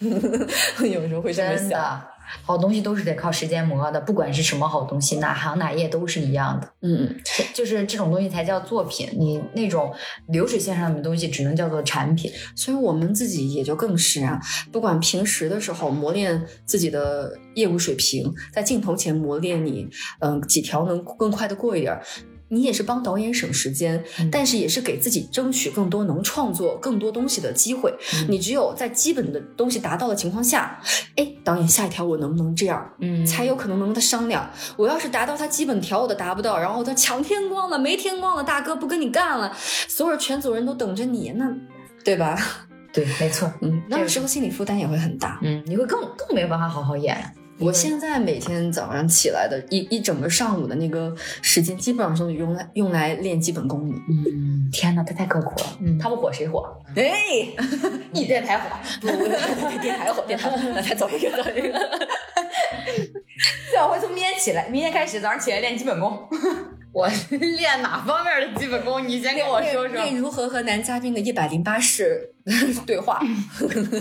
有时候会这么想。真的，好东西都是得靠时间磨的，不管是什么好东西，哪行哪业都是一样的。嗯，就是这种东西才叫作品，你那种流水线上的东西只能叫做产品。所以我们自己也就更是啊，不管平时的时候磨练自己的业务水平，在镜头前磨练你，嗯、几条能更快的过一点儿。你也是帮导演省时间，但是也是给自己争取更多能创作更多东西的机会。你只有在基本的东西达到的情况下，哎，导演下一条我能不能这样？嗯才有可能能跟他商量。我要是达到他基本条我都达不到，然后他抢天光了，没天光了，大哥不跟你干了，所有全组人都等着你，那对吧？对，没错。嗯，那这个个时候心理负担也会很大。嗯，你会更更没有办法好好演。我现在每天早上起来的一一整个上午的那个时间，基本上都用来用来练基本功的。嗯天哪，他太刻苦了。嗯他不火谁火？哎，你电台火。不，电台火，电台火，那再走一个，走一个。对，我会从明天起来，明天开始早上起来练基本功。我 练哪方面的基本功？你先跟我说说。练如何和男嘉宾的一百零八式 对话。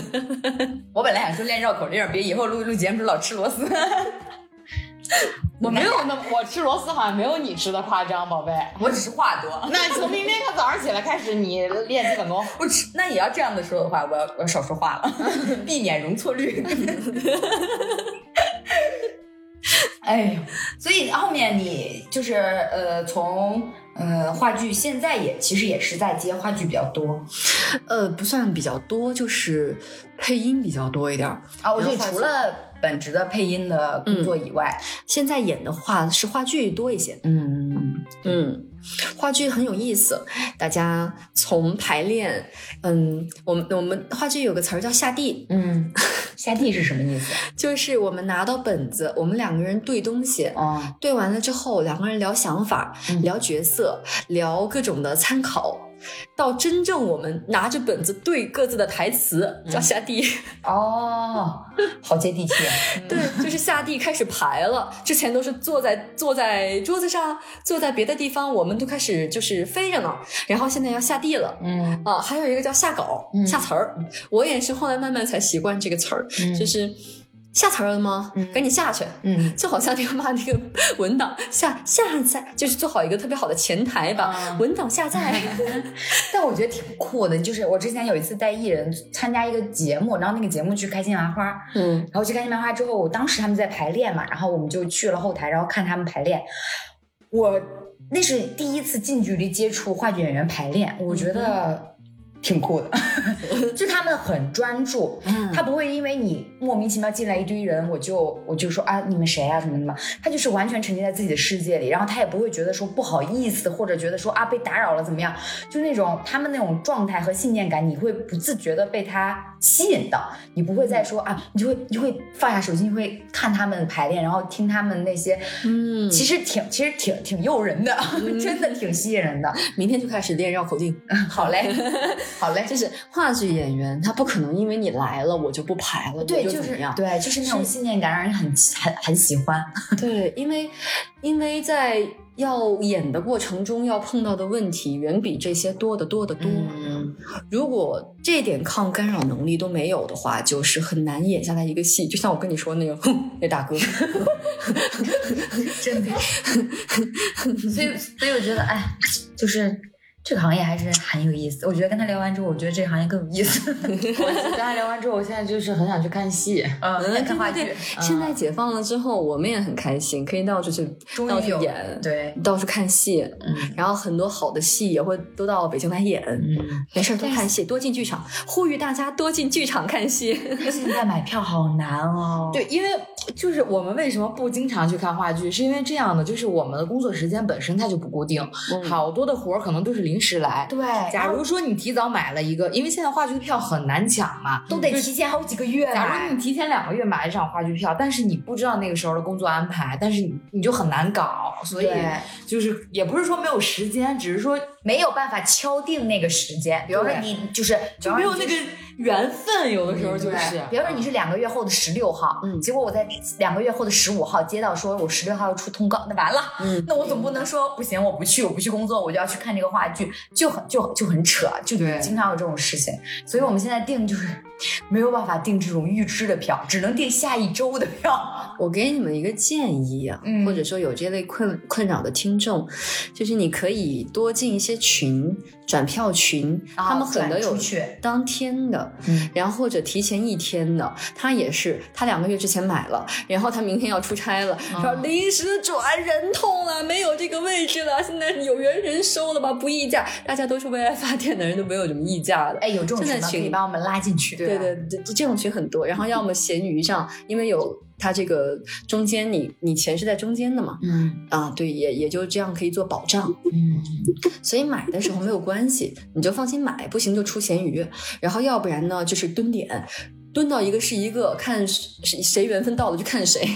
我本来想说练绕口令，别以后录录节目时老吃螺丝。我没有那么，我吃螺丝好像没有你吃的夸张，宝贝。我只是话多。那从明天早上起来开始，你练基本功。我吃，那也要这样子说的话，我要我要少说话了，避免容错率。哎呦，所以后面你就是呃，从呃话剧，现在也其实也是在接话剧比较多呃，不算比较多，就是配音比较多一点儿。啊。我觉得然后除了本职的配音的工作以外，现在演的话是话剧多一些。嗯，嗯，话剧很有意思，大家从排练，嗯，我们我们话剧有个词儿叫下地，嗯，下地是什么意思？就是我们拿到本子，我们两个人对东西，哦，对完了之后，两个人聊想法，嗯聊角色，聊各种的参考。到真正我们拿着本子对各自的台词，叫下地。哦，好接地气啊。对，就是下地开始排了。之前都是坐在坐在桌子上，坐在别的地方，我们都开始就是飞着呢。然后现在要下地了。嗯啊，还有一个叫下稿、嗯下词儿，我也是后来慢慢才习惯这个词儿，嗯就是下词儿了吗？嗯赶紧下去。嗯就好像那个骂那个文档下下载，就是做好一个特别好的前台吧，啊文档下载。但我觉得挺酷的，就是我之前有一次带艺人参加一个节目，然后那个节目去开心麻花，嗯然后去开心麻花之后，我当时他们在排练嘛，然后我们就去了后台，然后看他们排练。我那是第一次近距离接触话剧演员排练，我觉得挺酷的，就他们很专注，嗯他不会因为你莫名其妙进来一堆人，我就我就说啊你们谁啊什么什么，他就是完全沉浸在自己的世界里，然后他也不会觉得说不好意思，或者觉得说啊被打扰了怎么样，就那种他们那种状态和信念感，你会不自觉的被他吸引到，你不会再说啊，你就会你就会放下手机，你会看他们排练，然后听他们那些，嗯其实挺其实挺挺诱人的，真的挺吸引人的。明天就开始练绕口令。好嘞，好嘞，就是话剧演员，他不可能因为你来了我就不排了，对，就？是对，就是那种信念感，让人很很很喜欢。对，因为因为在要演的过程中要碰到的问题远比这些多得多得多。嗯，如果这点抗干扰能力都没有的话，就是很难演下来一个戏。就像我跟你说那个，哼，那大哥，真的。所以，所以我觉得，哎，就是这个行业还是很有意思。我觉得跟他聊完之后，我觉得这个行业更有意思。我跟他聊完之后，我现在就是很想去看戏。嗯，看话剧现在解放了之后，我们也很开心，可以到处去到处演，对，到处看戏，嗯然后很多好的戏也会都到北京来演。嗯，没事儿多看戏，多进剧场，呼吁大家多进剧场看戏。现在买票好难哦。对，因为就是我们为什么不经常去看话剧，是因为这样的，就是我们的工作时间本身它就不固定，好多的活儿可能都是临时来。对，假如说你提早买了一个，因为现在话剧的票很难抢嘛，都得提前好几个月假如你提前两个月买一场话剧票，但是你不知道那个时候的工作安排，但是你你就很难搞，所以就是也不是说没有时间，只是说没有办法敲定那个时间。比如说你就是就没有那个缘分，有的时候就是。比如说你是两个月后的十六号，嗯结果我在两个月后的十五号接到说我十六号要出通告，那完了，嗯。那我总不能说不行，我不去，我不去工作，我就要去看这个话剧，就很就就很扯，就经常有这种事情。所以我们现在订就是没有办法订这种预支的票，只能订下一周的票。我给你们一个建议啊，嗯。或者说有这类困困扰的听众，就是你可以多进一些群，转票群，他们很多有当天的，嗯。然后或者提前一天的，他也是他两个月之前买了，然后他明天要出差了，嗯说临时转人痛了，没有这个位置了，现在有缘人收了吧，不议价，大家都是为爱发电的人，都没有什么议价的。哎，有这种群吗可以把我们拉进去。对对对，这种群很多。然后要么闲鱼上，因为有它这个中间你你钱是在中间的嘛，嗯啊，对，也也就这样可以做保障。嗯，所以买的时候没有关系，你就放心买，不行就出闲鱼。然后要不然呢，就是蹲点，蹲到一个是一个，看谁谁缘分到了就看谁。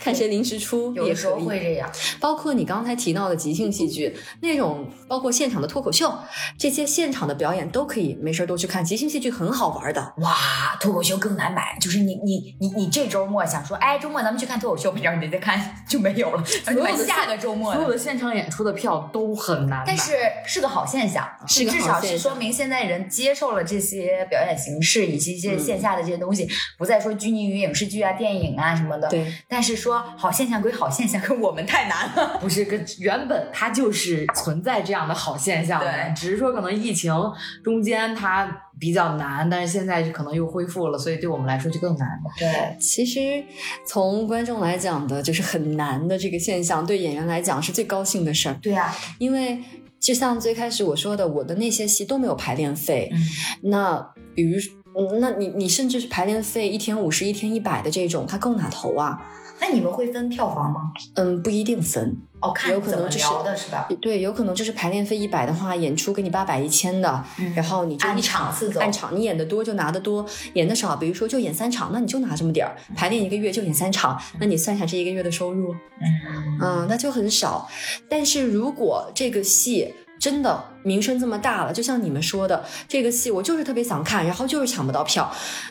看谁临时出也有的时候会这样。包括你刚才提到的即兴戏剧那种，包括现场的脱口秀，这些现场的表演都可以，没事儿都去看。即兴戏剧很好玩的，哇，脱口秀更难买，就是你你你你这周末想说，哎，周末咱们去看脱口秀，然后你再看就没有了，然后你买下个周末所有的。现场演出的票都很难买，但是是个好现象，是个好至少是说明现在人接受了这些表演形式以及一些线下的这些东西，不再说拘泥于影视剧啊、电影啊什么的。对，但是说好现象归好现象，可我们太难了。不是跟原本它就是存在这样的好现象的，对只是说可能疫情中间它比较难，但是现在可能又恢复了，所以对我们来说就更难了。对，其实从观众来讲的，就是很难的这个现象，对演员来讲是最高兴的事儿，对啊，因为就像最开始我说的，我的那些戏都没有排练费，嗯那比如。嗯那你你甚至是排练费一天五十、一天一百的这种，他更哪头啊？那你们会分票房吗？嗯，不一定分。哦，看有可能就是聊的是吧？对，有可能就是排练费一百的话，演出给你八百一千的，然后你就按一场次走按场，你演的多就拿的多，演的少，比如说就演三场，那你就拿这么点儿，排练一个月就演三场，那你算一下这一个月的收入，嗯嗯，那就很少。但是如果这个戏真的名声这么大了，就像你们说的，这个戏我就是特别想看，然后就是抢不到票，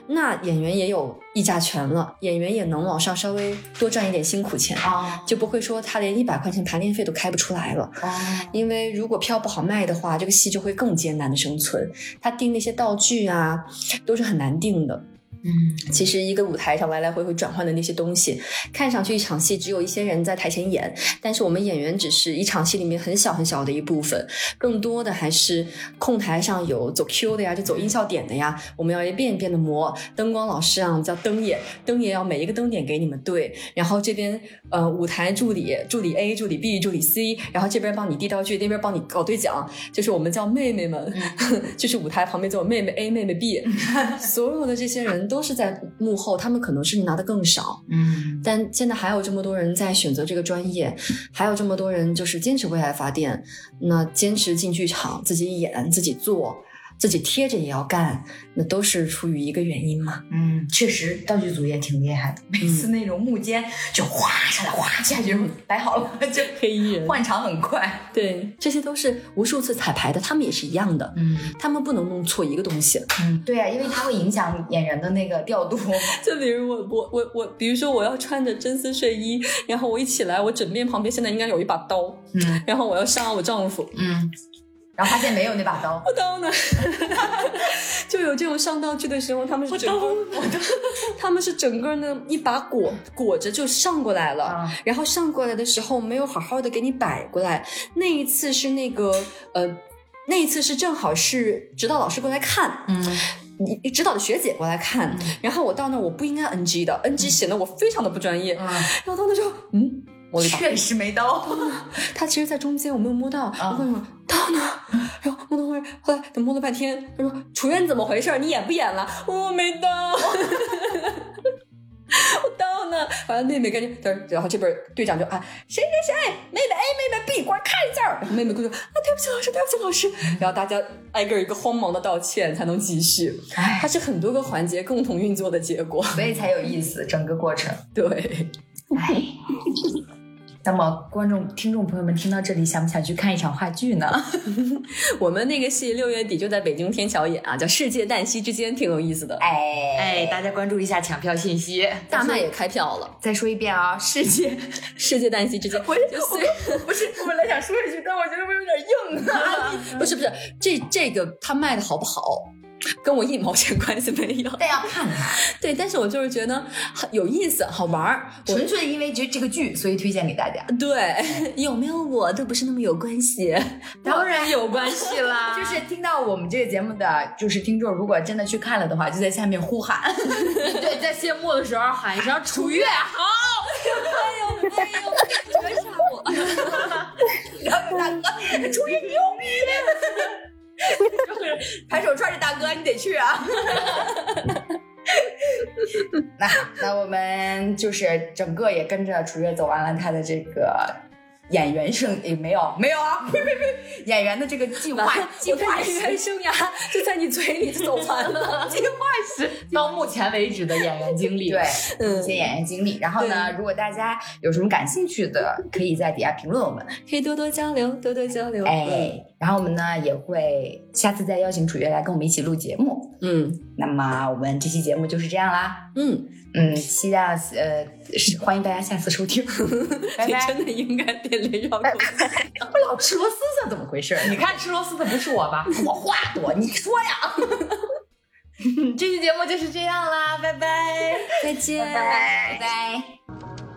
那演员也有议价权了，演员也能往上稍微多赚一点辛苦钱。啊就不会说他连一百块钱排练费都开不出来了，啊因为如果票不好卖的话，这个戏就会更艰难的生存。他定那些道具啊，都是很难定的。嗯其实一个舞台上来来回回转换的那些东西，看上去一场戏只有一些人在台前演，但是我们演员只是一场戏里面很小很小的一部分，更多的还是控台上有走 Q 的呀，就走音效点的呀，我们要一遍一遍的磨。灯光老师啊，叫灯爷，灯爷要每一个灯点给你们对，然后这边呃舞台助理助理 A 助理 B 助理 C，然后这边帮你递道具，那边帮你搞对讲，就是我们叫妹妹们，就是舞台旁边就有妹妹 A 妹妹 B，所有的这些人都是在幕后，他们可能甚至拿的更少，嗯。但现在还有这么多人在选择这个专业，还有这么多人就是坚持为爱发电，那坚持进剧场，自己演，自己做，自己贴着也要干，那都是出于一个原因嘛。嗯，确实道具组也挺厉害的，每次那种幕间就哗下来，哗下去，摆好了就 黑衣人换场很快。对，这些都是无数次彩排的，他们也是一样的，嗯他们不能弄错一个东西。嗯，对啊，因为它会影响演员的那个调度。就比如我我我我，比如说我要穿着真丝睡衣，然后我一起来，我枕边旁边现在应该有一把刀，嗯然后我要杀我丈夫，嗯，然后发现没有那把刀，我刀呢？就有这种上道具的时候，他们是整个，他们是整个呢一把裹裹着就上过来了，啊然后上过来的时候没有好好的给你摆过来。那一次是那个呃，那一次是正好是指导老师过来看，嗯，你你指导的学姐过来看，然后我到那我不应该 NG 的，NG 显得我非常的不专业，嗯然后到那之后，嗯。我确实没刀。他其实，在中间我没有摸到，我问我刀呢，然后摸到后面，后来等摸了半天，他说楚渊怎么回事？你演不演了？我没刀，我刀呢。完了，妹妹赶紧，然后这边队长就啊，谁谁谁，妹妹 A，妹妹 B，过来看一下。然后妹妹过去啊，对不起老师，对不起老师。然后大家挨个一个慌忙的道歉，才能继续。哎它是很多个环节共同运作的结果。所以才有意思，整个过程。对，哎，那么观众、听众朋友们听到这里，想不想去看一场话剧呢？我们那个戏六月底就在北京天桥演啊，叫《世界旦夕之间》，挺有意思的。哎哎，大家关注一下抢票信息。大麦也开票了，再说一遍啊，世界 世界旦夕之间，我就是不是我本来想说一句，但我觉得我有点硬啊。不是不是这这个他卖的好不好，跟我一毛钱关系没有。但要看看，对，但是我就是觉得很有意思，好玩儿。纯粹因为这这个剧，所以推荐给大家。对 有没有我都不是那么有关系。当然有关系啦，就是听到我们这个节目的，就是听众，如果真的去看了的话，就在下面呼喊。对，在谢幕的时候喊一声“楚月好哎呦哎呦，别吓我！然后有大哥，楚月牛逼，就是拍手串的大哥，你得去啊。那那我们就是整个也跟着楚月走完了他的这个演员生，也没有没有啊，呸呸呸，演员的这个计划 计划演员是生涯就在你嘴里就走完了。计划是。”，到目前为止的演员经历。对，嗯一些演员经历。然后呢，如果大家有什么感兴趣的，可以在底下评论我们。可以多多交流，多多交流。哎，然后我们呢也会下次再邀请楚月来跟我们一起录节目。嗯那么我们这期节目就是这样啦。嗯，嗯，期待呃，是欢迎大家下次收听。拜你拜。真的应该变脸绕口令。我老吃螺丝算怎么回事？你看吃螺丝的不是我吧？我话多，你说呀。这期节目就是这样啦，拜拜。再见，拜拜拜拜。